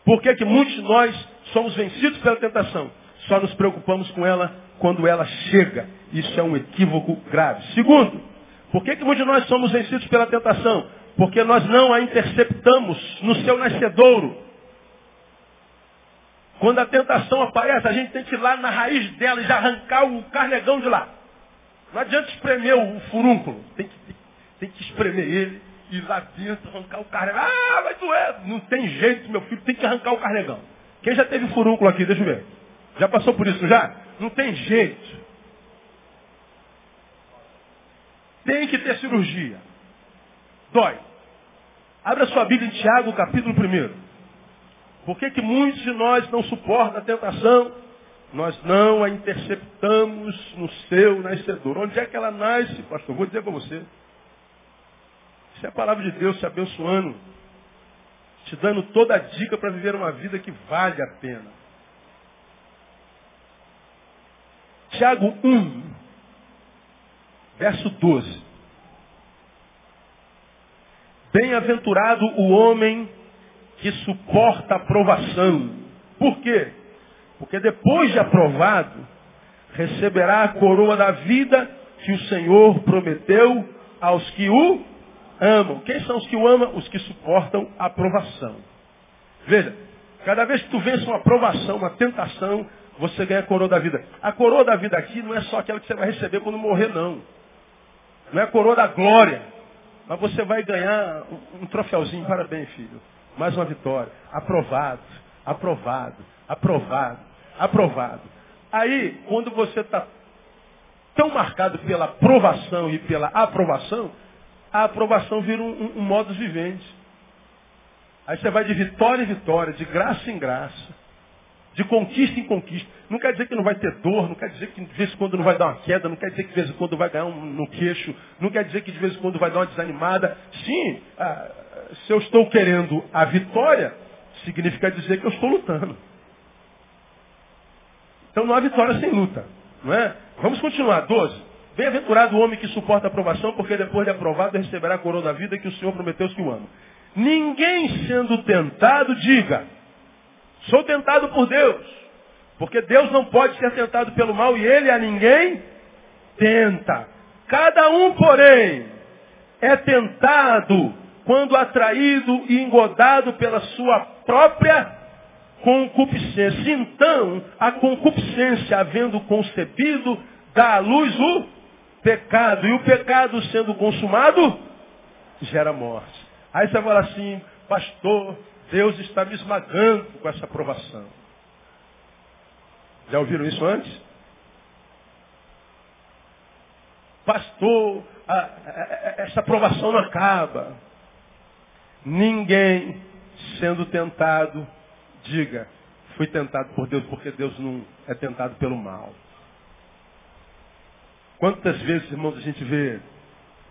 Por que, que muitos de nós somos vencidos pela tentação? Só nos preocupamos com ela quando ela chega. Isso é um equívoco grave. Segundo, por que, que muitos de nós somos vencidos pela tentação? Porque nós não a interceptamos no seu nascedouro. Quando a tentação aparece, a gente tem que ir lá na raiz dela e já arrancar o carnegão de lá. Não adianta espremer o furúnculo. Tem que, tem que espremer ele, ir lá dentro, arrancar o carnegão. Ah, vai doer. Não tem jeito, meu filho, tem que arrancar o carnegão. Quem já teve furúnculo aqui, deixa eu ver. Já passou por isso já? Não tem jeito. Tem que ter cirurgia. Dói. Abra sua Bíblia em Tiago, capítulo 1. Por que, que muitos de nós não suportam a tentação? Nós não a interceptamos no seu nascedor. Onde é que ela nasce, pastor? Vou dizer para você. Isso é a palavra de Deus te abençoando, te dando toda a dica para viver uma vida que vale a pena. Tiago 1, verso 12. Bem-aventurado o homem que suporta a provação. Por quê? Porque depois de aprovado, receberá a coroa da vida que o Senhor prometeu aos que o amam. Quem são os que o amam? Os que suportam a aprovação. Veja, cada vez que tu vence uma aprovação, uma tentação, você ganha a coroa da vida. A coroa da vida aqui não é só aquela que você vai receber quando morrer, não. Não é a coroa da glória. Mas você vai ganhar um, troféuzinho. Parabéns, filho. Mais uma vitória. Aprovado, aprovado, aprovado, aprovado. Aí, quando você está tão marcado pela aprovação e pela aprovação, a aprovação vira um, um, um modus vivendi. Aí você vai de vitória em vitória, de graça em graça, de conquista em conquista. Não quer dizer que não vai ter dor, não quer dizer que de vez em quando não vai dar uma queda, não quer dizer que de vez em quando vai ganhar um no queixo, não quer dizer que de vez em quando vai dar uma desanimada. Sim, ah, se eu estou querendo a vitória, significa dizer que eu estou lutando. Então não há vitória sem luta. Não é? Vamos continuar. 12. Bem-aventurado o homem que suporta a aprovação, porque depois de aprovado receberá a coroa da vida que o Senhor prometeu que o ama. Ninguém sendo tentado, diga, sou tentado por Deus. Porque Deus não pode ser tentado pelo mal e ele a ninguém tenta. Cada um, porém, é tentado quando atraído e engodado pela sua própria concupiscência. Então, a concupiscência, havendo concebido, dá à luz o pecado. E o pecado sendo consumado, gera morte. Aí você fala assim, pastor, Deus está me esmagando com essa aprovação. Já ouviram isso antes? Pastor, a, a, a, essa aprovação não acaba. Ninguém sendo tentado, diga, fui tentado por Deus, porque Deus não é tentado pelo mal. Quantas vezes, irmãos, a gente vê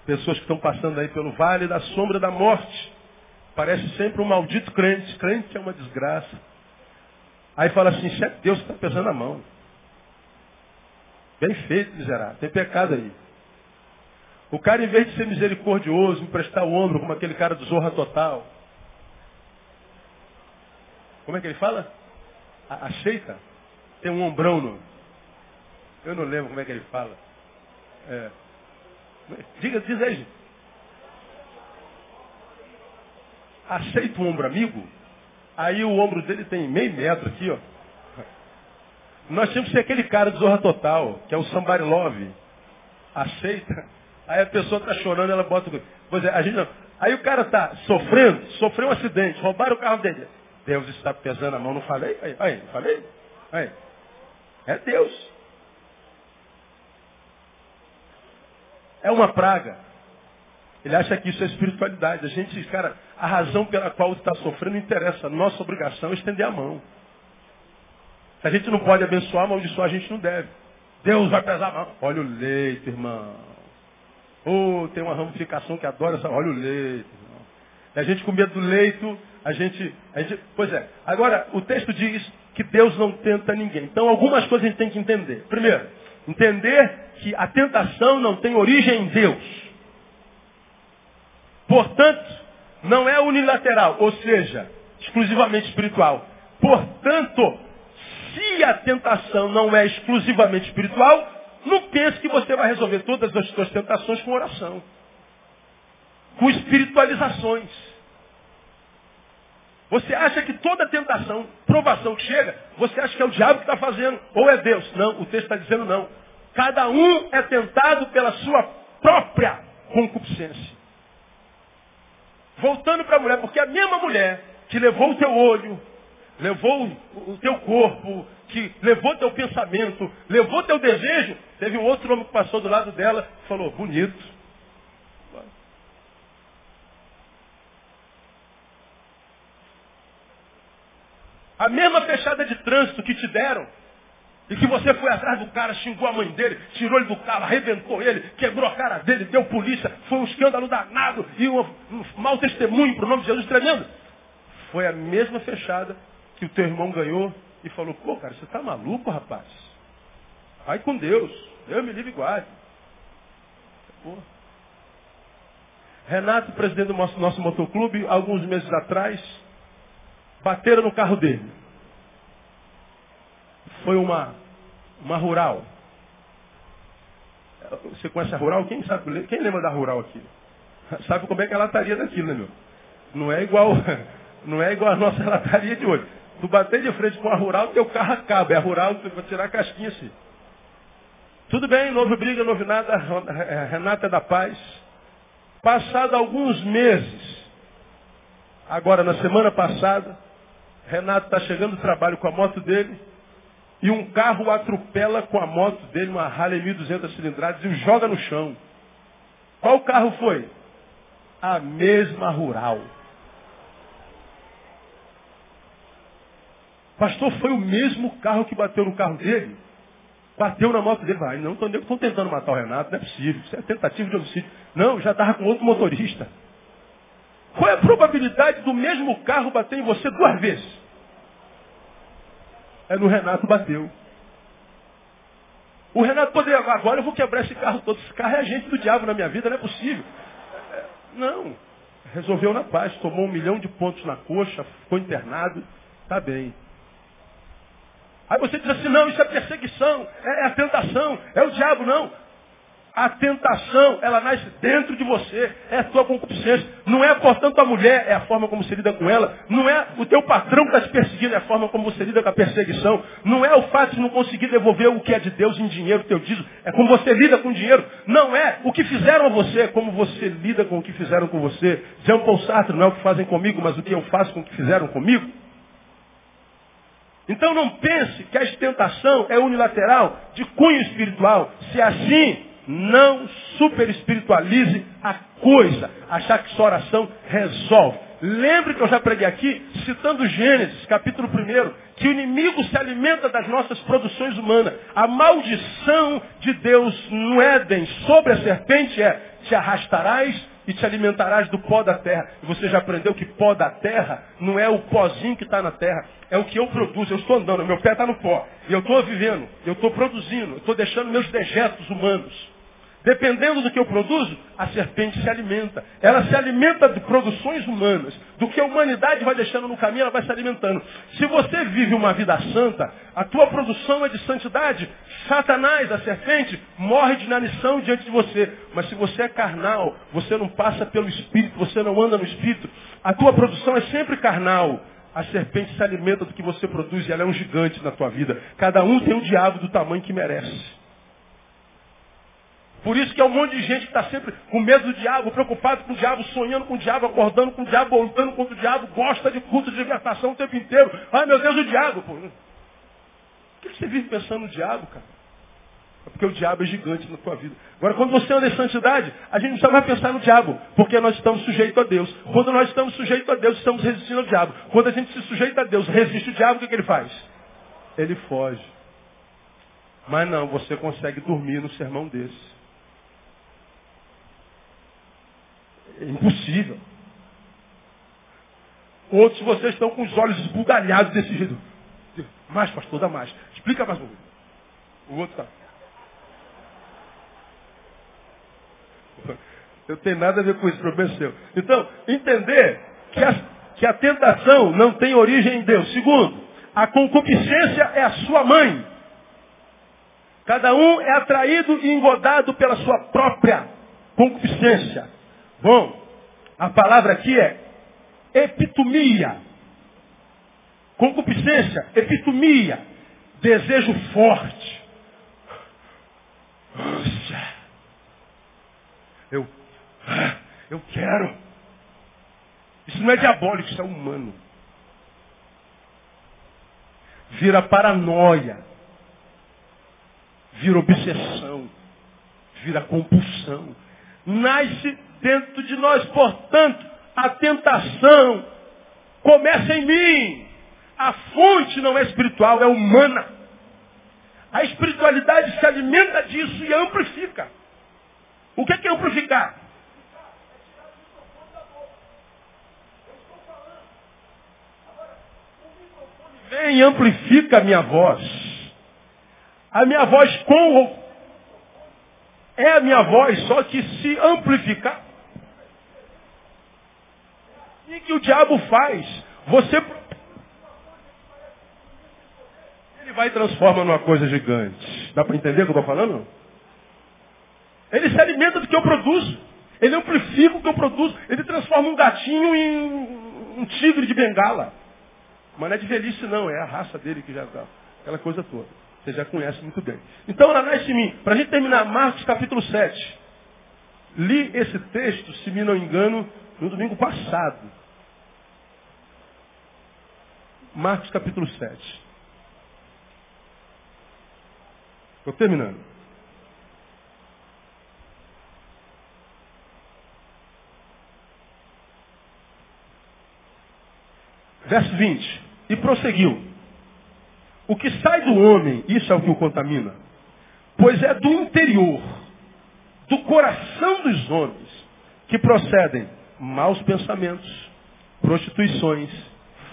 pessoas que estão passando aí pelo vale da sombra da morte. Parece sempre um maldito crente. Crente é uma desgraça. Aí fala assim, se é Deus que está pesando a mão. Bem feito, miserável. Tem pecado aí. O cara, em vez de ser misericordioso, emprestar o ombro, como aquele cara do Zorra Total. Como é que ele fala? A? Tem um ombrão no. Eu não lembro como é que ele fala. É. Diga, diz aí. Aceita um ombro amigo? Aí o ombro dele tem meio metro aqui, ó. Nós temos que ser aquele cara do Zorra Total, que é o Somebody Love. Aceita Aí a pessoa está chorando, ela bota o. Pois é, a gente não. Aí o cara está sofrendo, sofreu um acidente, roubaram o carro dele. Deus está pesando a mão, não falei? Aí, aí não falei? Aí. É Deus. É uma praga. Ele acha que isso é espiritualidade. A gente, cara, a razão pela qual está sofrendo interessa. Nossa obrigação é estender a mão. Se a gente não pode abençoar, amaldiçoar, a gente não deve. Deus vai pesar a mão. Olha o leito, irmão. Oh, tem uma ramificação que adora essa. Olha o leito. A gente com medo do leito, a gente, a gente. Pois é. Agora, o texto diz que Deus não tenta ninguém. Então, algumas coisas a gente tem que entender. Primeiro, entender que a tentação não tem origem em Deus. Portanto, não é unilateral, ou seja, exclusivamente espiritual. Portanto, se a tentação não é exclusivamente espiritual, não pense que você vai resolver todas as suas tentações com oração. Com espiritualizações. Você acha que toda tentação, provação que chega, você acha que é o diabo que está fazendo, ou é Deus. Não, o texto está dizendo não. Cada um é tentado pela sua própria concupiscência. Voltando para a mulher, porque a mesma mulher que levou o teu olho, levou o teu corpo, que levou teu pensamento, levou teu desejo. Teve um outro homem que passou do lado dela e falou, bonito. A mesma fechada de trânsito que te deram, e que você foi atrás do cara, xingou a mãe dele, tirou ele do carro, arrebentou ele, quebrou a cara dele, deu polícia, foi um escândalo danado e um, um mau testemunho para o nome de Jesus tremendo. Foi a mesma fechada que o teu irmão ganhou e falou, pô, cara, você está maluco, rapaz? Vai com Deus. Eu me livre e guarde. Pô. Renato, presidente do nosso, nosso motoclube, alguns meses atrás, bateram no carro dele. Foi uma, uma rural. Você conhece a rural? Quem sabe? Quem lembra da rural aqui? Sabe como é que é a lataria daquilo, né, meu? Não é igual, não é igual a nossa lataria de hoje. Tu bater de frente com a rural, teu carro acaba. É a rural, tu vai tirar a casquinha assim. Tudo bem, houve briga, houve nada. Renata é da paz. Passado alguns meses, agora na semana passada, Renato está chegando do trabalho com a moto dele e um carro atropela com a moto dele, uma Harley 1200 cilindradas, e o joga no chão. Qual carro foi? a mesma rural. Pastor, foi o mesmo carro que bateu no carro dele? Bateu na moto dele. Vai, não, estão tentando matar o Renato, não é possível. Isso é tentativa de homicídio. Não, já estava com outro motorista. Qual é a probabilidade do mesmo carro bater em você duas vezes? É no Renato bateu. O Renato poderia, agora eu vou quebrar esse carro todo. Esse carro é agente do diabo na minha vida, não é possível. Não. Resolveu na paz, tomou um milhão de pontos na coxa, ficou internado, está bem. Aí você diz assim, não, isso é perseguição, é, é a tentação, é o diabo, não. A tentação, ela nasce dentro de você, é a tua concupiscência. Não é, portanto, a mulher, é a forma como você lida com ela. Não é o teu patrão que está te perseguindo, é a forma como você lida com a perseguição. Não é o fato de não conseguir devolver o que é de Deus em dinheiro, teu dízimo. É como você lida com o dinheiro. Não é o que fizeram a você, é como você lida com o que fizeram com você. Jean Paul Sartre não é o que fazem comigo, mas o que eu faço com o que fizeram comigo. Então não pense que a tentação é unilateral, de cunho espiritual. Se é assim, não super espiritualize a coisa. Achar que sua oração resolve. Lembre que eu já preguei aqui, citando Gênesis, capítulo 1, que o inimigo se alimenta das nossas produções humanas. A maldição de Deus no Éden sobre a serpente é: te arrastarás e te alimentarás do pó da terra. E você já aprendeu que pó da terra não é o pozinho que está na terra, é o que eu produzo. Eu estou andando, meu pé está no pó. E eu estou vivendo, eu estou produzindo, eu estou deixando meus dejetos humanos. Dependendo do que eu produzo, a serpente se alimenta. Ela se alimenta de produções humanas. Do que a humanidade vai deixando no caminho, ela vai se alimentando. Se você vive uma vida santa, a tua produção é de santidade. Satanás, a serpente, morre de inanição diante de você. Mas se você é carnal, você não passa pelo Espírito, você não anda no Espírito, a tua produção é sempre carnal. A serpente se alimenta do que você produz e ela é um gigante na tua vida. Cada um tem um diabo do tamanho que merece. Por isso que é um monte de gente que está sempre com medo do diabo, preocupado com o diabo, sonhando com o diabo, acordando com o diabo, voltando contra o diabo, gosta de culto de libertação o tempo inteiro. Ai meu Deus, o diabo. Pô. Por que você vive pensando no diabo, cara? É porque o diabo é gigante na tua vida. Agora, quando você anda em santidade, a gente não precisa mais pensar no diabo, porque nós estamos sujeitos a Deus. Quando nós estamos sujeitos a Deus, estamos resistindo ao diabo. Quando a gente se sujeita a Deus, resiste o diabo, o que, que ele faz? Ele foge. Mas não, você consegue dormir no sermão desse. É impossível. Outros vocês estão com os olhos esbugalhados desse jeito. Mais, pastor, dá mais. Explica mais um. O outro está. Eu tenho nada a ver com isso, problema seu. Então, entender que a, que a tentação não tem origem em Deus. Segundo, a concupiscência é a sua mãe. Cada um é atraído e engodado pela sua própria concupiscência. Bom, a palavra aqui é epitomia. Concupiscência, epitomia. Desejo forte. Eu, eu quero. Isso não é diabólico, isso é humano. Vira paranoia. Vira obsessão. Vira compulsão. Nasce dentro de nós. Portanto, a tentação começa em mim. A fonte não é espiritual, é humana. A espiritualidade se alimenta disso e amplifica. O que é, que é amplificar? Vem e amplifica a minha voz. A minha voz com é a minha voz, só que se amplificar. E que o diabo faz? Você. Ele vai e transforma numa coisa gigante. Dá para entender o que eu estou falando? Ele se alimenta do que eu produzo. Ele amplifica o que eu produzo. Ele transforma um gatinho em um tigre de bengala. Mas não é de velhice não, é a raça dele que já dá. Aquela coisa toda. Você já conhece muito bem. Então ela nasce em mim. Para a gente terminar, Marcos capítulo 7. Li esse texto, se me não engano, no domingo passado. Marcos capítulo 7. Estou terminando. Verso 20. E prosseguiu. O que sai do homem, isso é o que o contamina, pois é do interior, do coração dos homens, que procedem maus pensamentos, prostituições,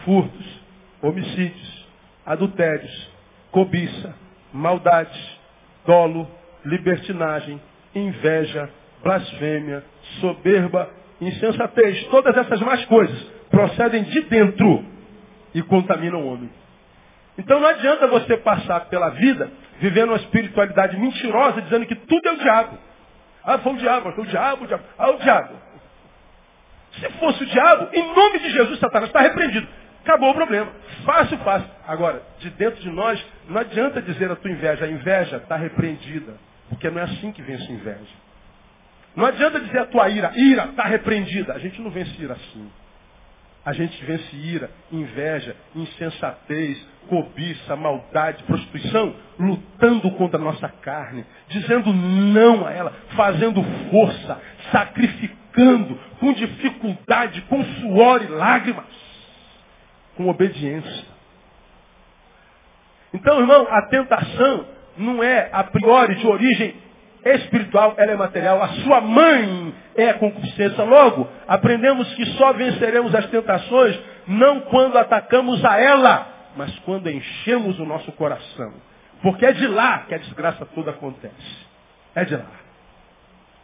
furtos, homicídios, adultérios, cobiça, maldade, dolo, libertinagem, inveja, blasfêmia, soberba, insensatez. Todas essas más coisas procedem de dentro e contaminam o homem. Então não adianta você passar pela vida vivendo uma espiritualidade mentirosa, dizendo que tudo é o diabo. Ah, foi o diabo, foi o diabo, o diabo. Ah, o diabo. Se fosse o diabo, em nome de Jesus, Satanás está repreendido. Acabou o problema. Fácil, fácil. Agora, de dentro de nós, não adianta dizer a tua inveja. A inveja está repreendida. Porque não é assim que vence inveja. Não adianta dizer a tua ira. Ira está repreendida. A gente não vence ira assim. A gente vence ira, inveja, insensatez, cobiça, maldade, prostituição, lutando contra a nossa carne, dizendo não a ela, fazendo força, sacrificando, com dificuldade, com suor e lágrimas com obediência. Então, irmão, a tentação não é a priori de origem espiritual, ela é material. A sua mãe é a concupiscência. Logo, aprendemos que só venceremos as tentações não quando atacamos a ela, mas quando enchemos o nosso coração. Porque é de lá que a desgraça toda acontece. É de lá.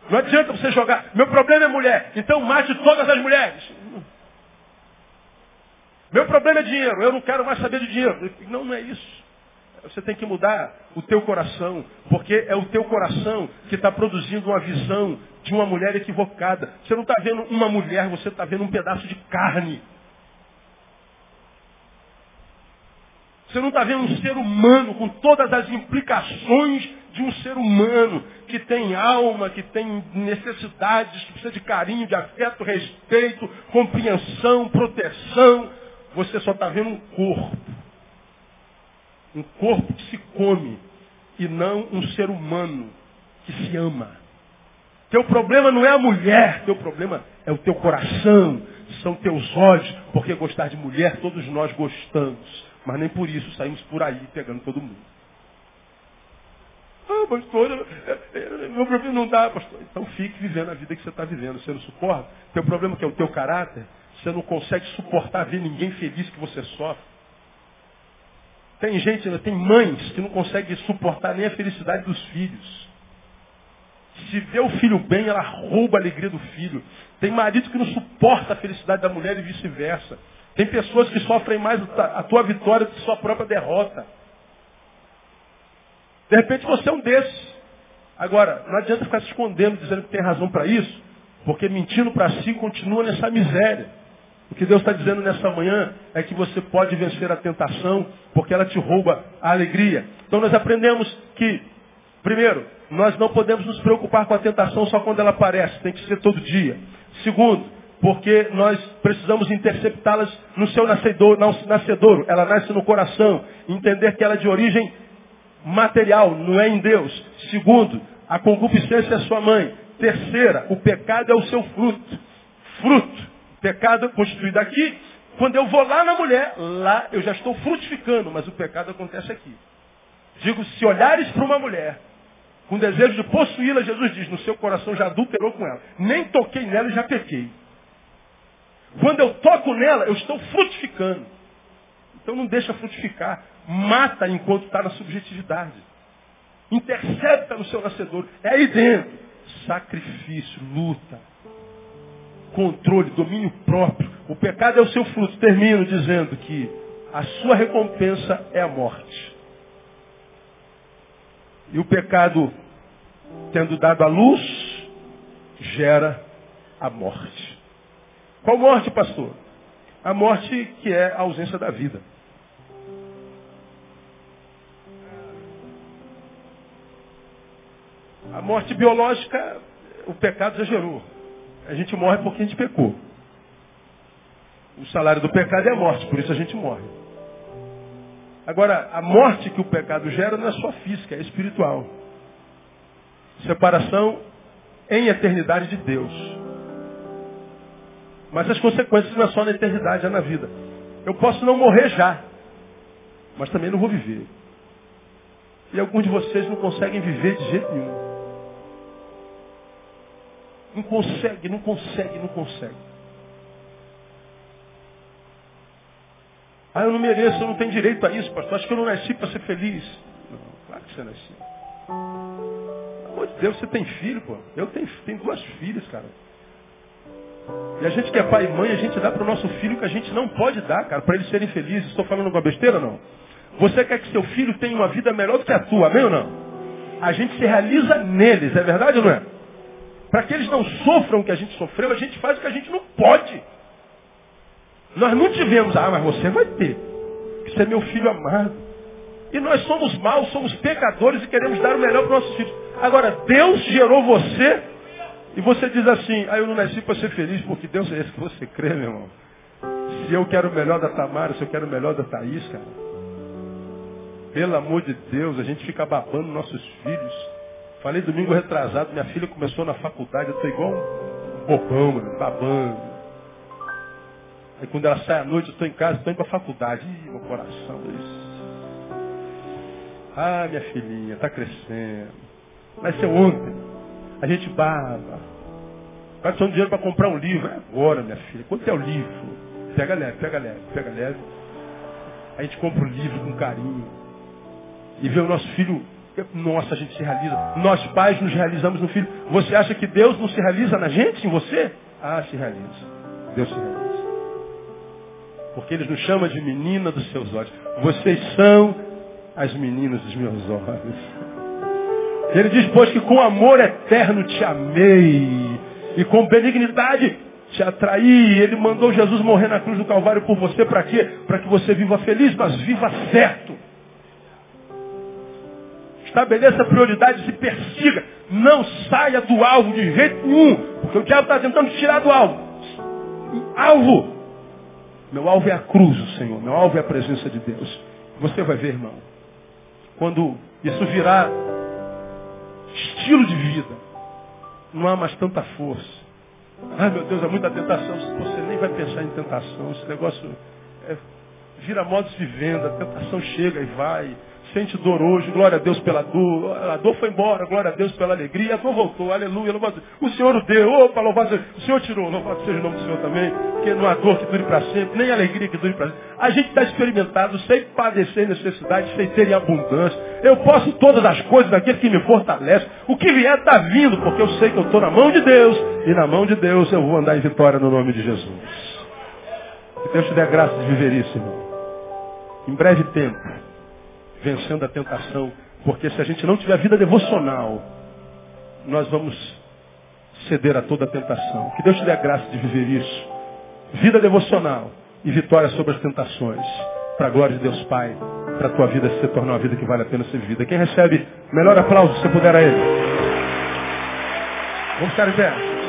Não adianta você jogar, meu problema é mulher, então mate todas as mulheres. Meu problema é dinheiro, eu não quero mais saber de dinheiro. Não, não é isso. Você tem que mudar o teu coração, porque é o teu coração que está produzindo uma visão de uma mulher equivocada. Você não está vendo uma mulher, você está vendo um pedaço de carne. Você não está vendo um ser humano com todas as implicações de um ser humano que tem alma, que tem necessidades, que precisa de carinho, de afeto, respeito, compreensão, proteção. Você só está vendo um corpo. Um corpo que se come e não um ser humano que se ama. Teu problema não é a mulher, teu problema é o teu coração, são teus olhos, porque gostar de mulher todos nós gostamos, mas nem por isso saímos por aí pegando todo mundo. Ah, pastor, meu problema não dá, pastor. Então fique vivendo a vida que você está vivendo. Você não suporta? Teu problema que é o teu caráter, você não consegue suportar ver ninguém feliz que você sofre. Tem gente, tem mães que não conseguem suportar nem a felicidade dos filhos. Se vê o filho bem, ela rouba a alegria do filho. Tem marido que não suporta a felicidade da mulher e vice-versa. Tem pessoas que sofrem mais a tua vitória do que sua própria derrota. De repente você é um desses. Agora, não adianta ficar se escondendo, dizendo que tem razão para isso, porque mentindo para si continua nessa miséria. O que Deus está dizendo nessa manhã é que você pode vencer a tentação, porque ela te rouba a alegria. Então nós aprendemos que, primeiro, nós não podemos nos preocupar com a tentação só quando ela aparece, tem que ser todo dia. Segundo, porque nós precisamos interceptá-las no seu nascedouro. Ela nasce no coração. Entender que ela é de origem material, não é em Deus. Segundo, a concupiscência é sua mãe. Terceira, o pecado é o seu fruto. Fruto Pecado constituído aqui. Quando eu vou lá na mulher, lá eu já estou frutificando, mas o pecado acontece aqui. Digo, se olhares para uma mulher com desejo de possuí-la, Jesus diz, no seu coração já adulterou com ela. Nem toquei nela e já pequei. Quando eu toco nela, eu estou frutificando. Então não deixa frutificar. Mata enquanto está na subjetividade. Intercepta no seu nascedor. É aí dentro. Sacrifício, luta, controle, domínio próprio. O pecado é o seu fruto. Termino dizendo que a sua recompensa é a morte. E o pecado, tendo dado a luz, gera a morte. Qual morte, pastor? A morte que é a ausência da vida. A morte biológica, o pecado já gerou. A gente morre porque a gente pecou. O salário do pecado é a morte, por isso a gente morre. Agora, a morte que o pecado gera não é só física, é espiritual. Separação em eternidade de Deus. Mas as consequências não é só na eternidade, é na vida. Eu posso não morrer já, mas também não vou viver. E alguns de vocês não conseguem viver de jeito nenhum. Não consegue, não consegue, não consegue. Ah, eu não mereço, eu não tenho direito a isso, pastor. Acho que eu não nasci para ser feliz. Não, claro que você nasceu. Pelo amor de Deus, você tem filho, pô. Eu tenho, tenho duas filhas, cara. E a gente que é pai e mãe, a gente dá para o nosso filho que a gente não pode dar, cara, para eles serem felizes. Estou falando alguma besteira ou não? Você quer que seu filho tenha uma vida melhor do que a tua, amém ou não? A gente se realiza neles, é verdade ou não é? Para que eles não sofram o que a gente sofreu, a gente faz o que a gente não pode. Nós não tivemos, ah, mas você vai ter. Você é meu filho amado. E nós somos maus, somos pecadores e queremos dar o melhor para os nossos filhos. Agora, Deus gerou você e você diz assim, ah, eu não nasci para ser feliz, porque Deus é esse que você crê, meu irmão. Se eu quero o melhor da Tamara, se eu quero o melhor da Thaís, cara. Pelo amor de Deus, a gente fica babando nossos filhos. Falei domingo retrasado, minha filha começou na faculdade, eu estou igual um bobão, mano, babando. Aí quando ela sai à noite, eu estou em casa, estou indo para a faculdade. Ih, meu coração, isso. Ah, minha filhinha, está crescendo. Nasceu ontem. A gente baba. Vai precisar de dinheiro para comprar um livro. É agora, minha filha. Quanto é o livro? Pega leve, pega leve, pega leve. A gente compra o livro com carinho. E vê o nosso filho nossa, a gente se realiza. Nós pais nos realizamos no filho. Você acha que Deus não se realiza na gente, em você? Ah, se realiza. Deus se realiza. Porque Ele nos chama de menina dos seus olhos. Vocês são as meninas dos meus olhos. Ele diz, pois que com amor eterno te amei. E com benignidade te atraí. Ele mandou Jesus morrer na cruz do Calvário por você. Para quê? Para que você viva feliz, mas viva certo. Estabeleça prioridades e persiga. Não saia do alvo de jeito nenhum. Porque o diabo está tentando tirar do alvo. Alvo. Meu alvo é a cruz, Senhor. Meu alvo é a presença de Deus. Você vai ver, irmão. Quando isso virar estilo de vida, não há mais tanta força. Ai meu Deus, há muita tentação. Você nem vai pensar em tentação. Esse negócio é, vira modos de venda. A tentação chega e vai sente dor hoje, glória a Deus pela dor. A dor foi embora, glória a Deus pela alegria. A dor voltou, aleluia. Louvado. O Senhor o deu, opa, louvado seja. O Senhor tirou, louvado seja o nome do Senhor também. Porque não há dor que dure para sempre, nem alegria que dure para sempre. A gente está experimentado sem padecer necessidade, sem ter em abundância. Eu posso todas as coisas daquele que me fortalece. O que vier está vindo, porque eu sei que eu estou na mão de Deus. E na mão de Deus eu vou andar em vitória no nome de Jesus. Que Deus te dê a graça de viver isso, irmão. Em breve tempo vencendo a tentação. Porque se a gente não tiver vida devocional, nós vamos ceder a toda a tentação. Que Deus te dê a graça de viver isso. Vida devocional e vitória sobre as tentações. Para a glória de Deus Pai, para a tua vida se tornar uma vida que vale a pena ser vivida. Quem recebe, melhor aplauso se puder a Ele. Vamos ficar em pé.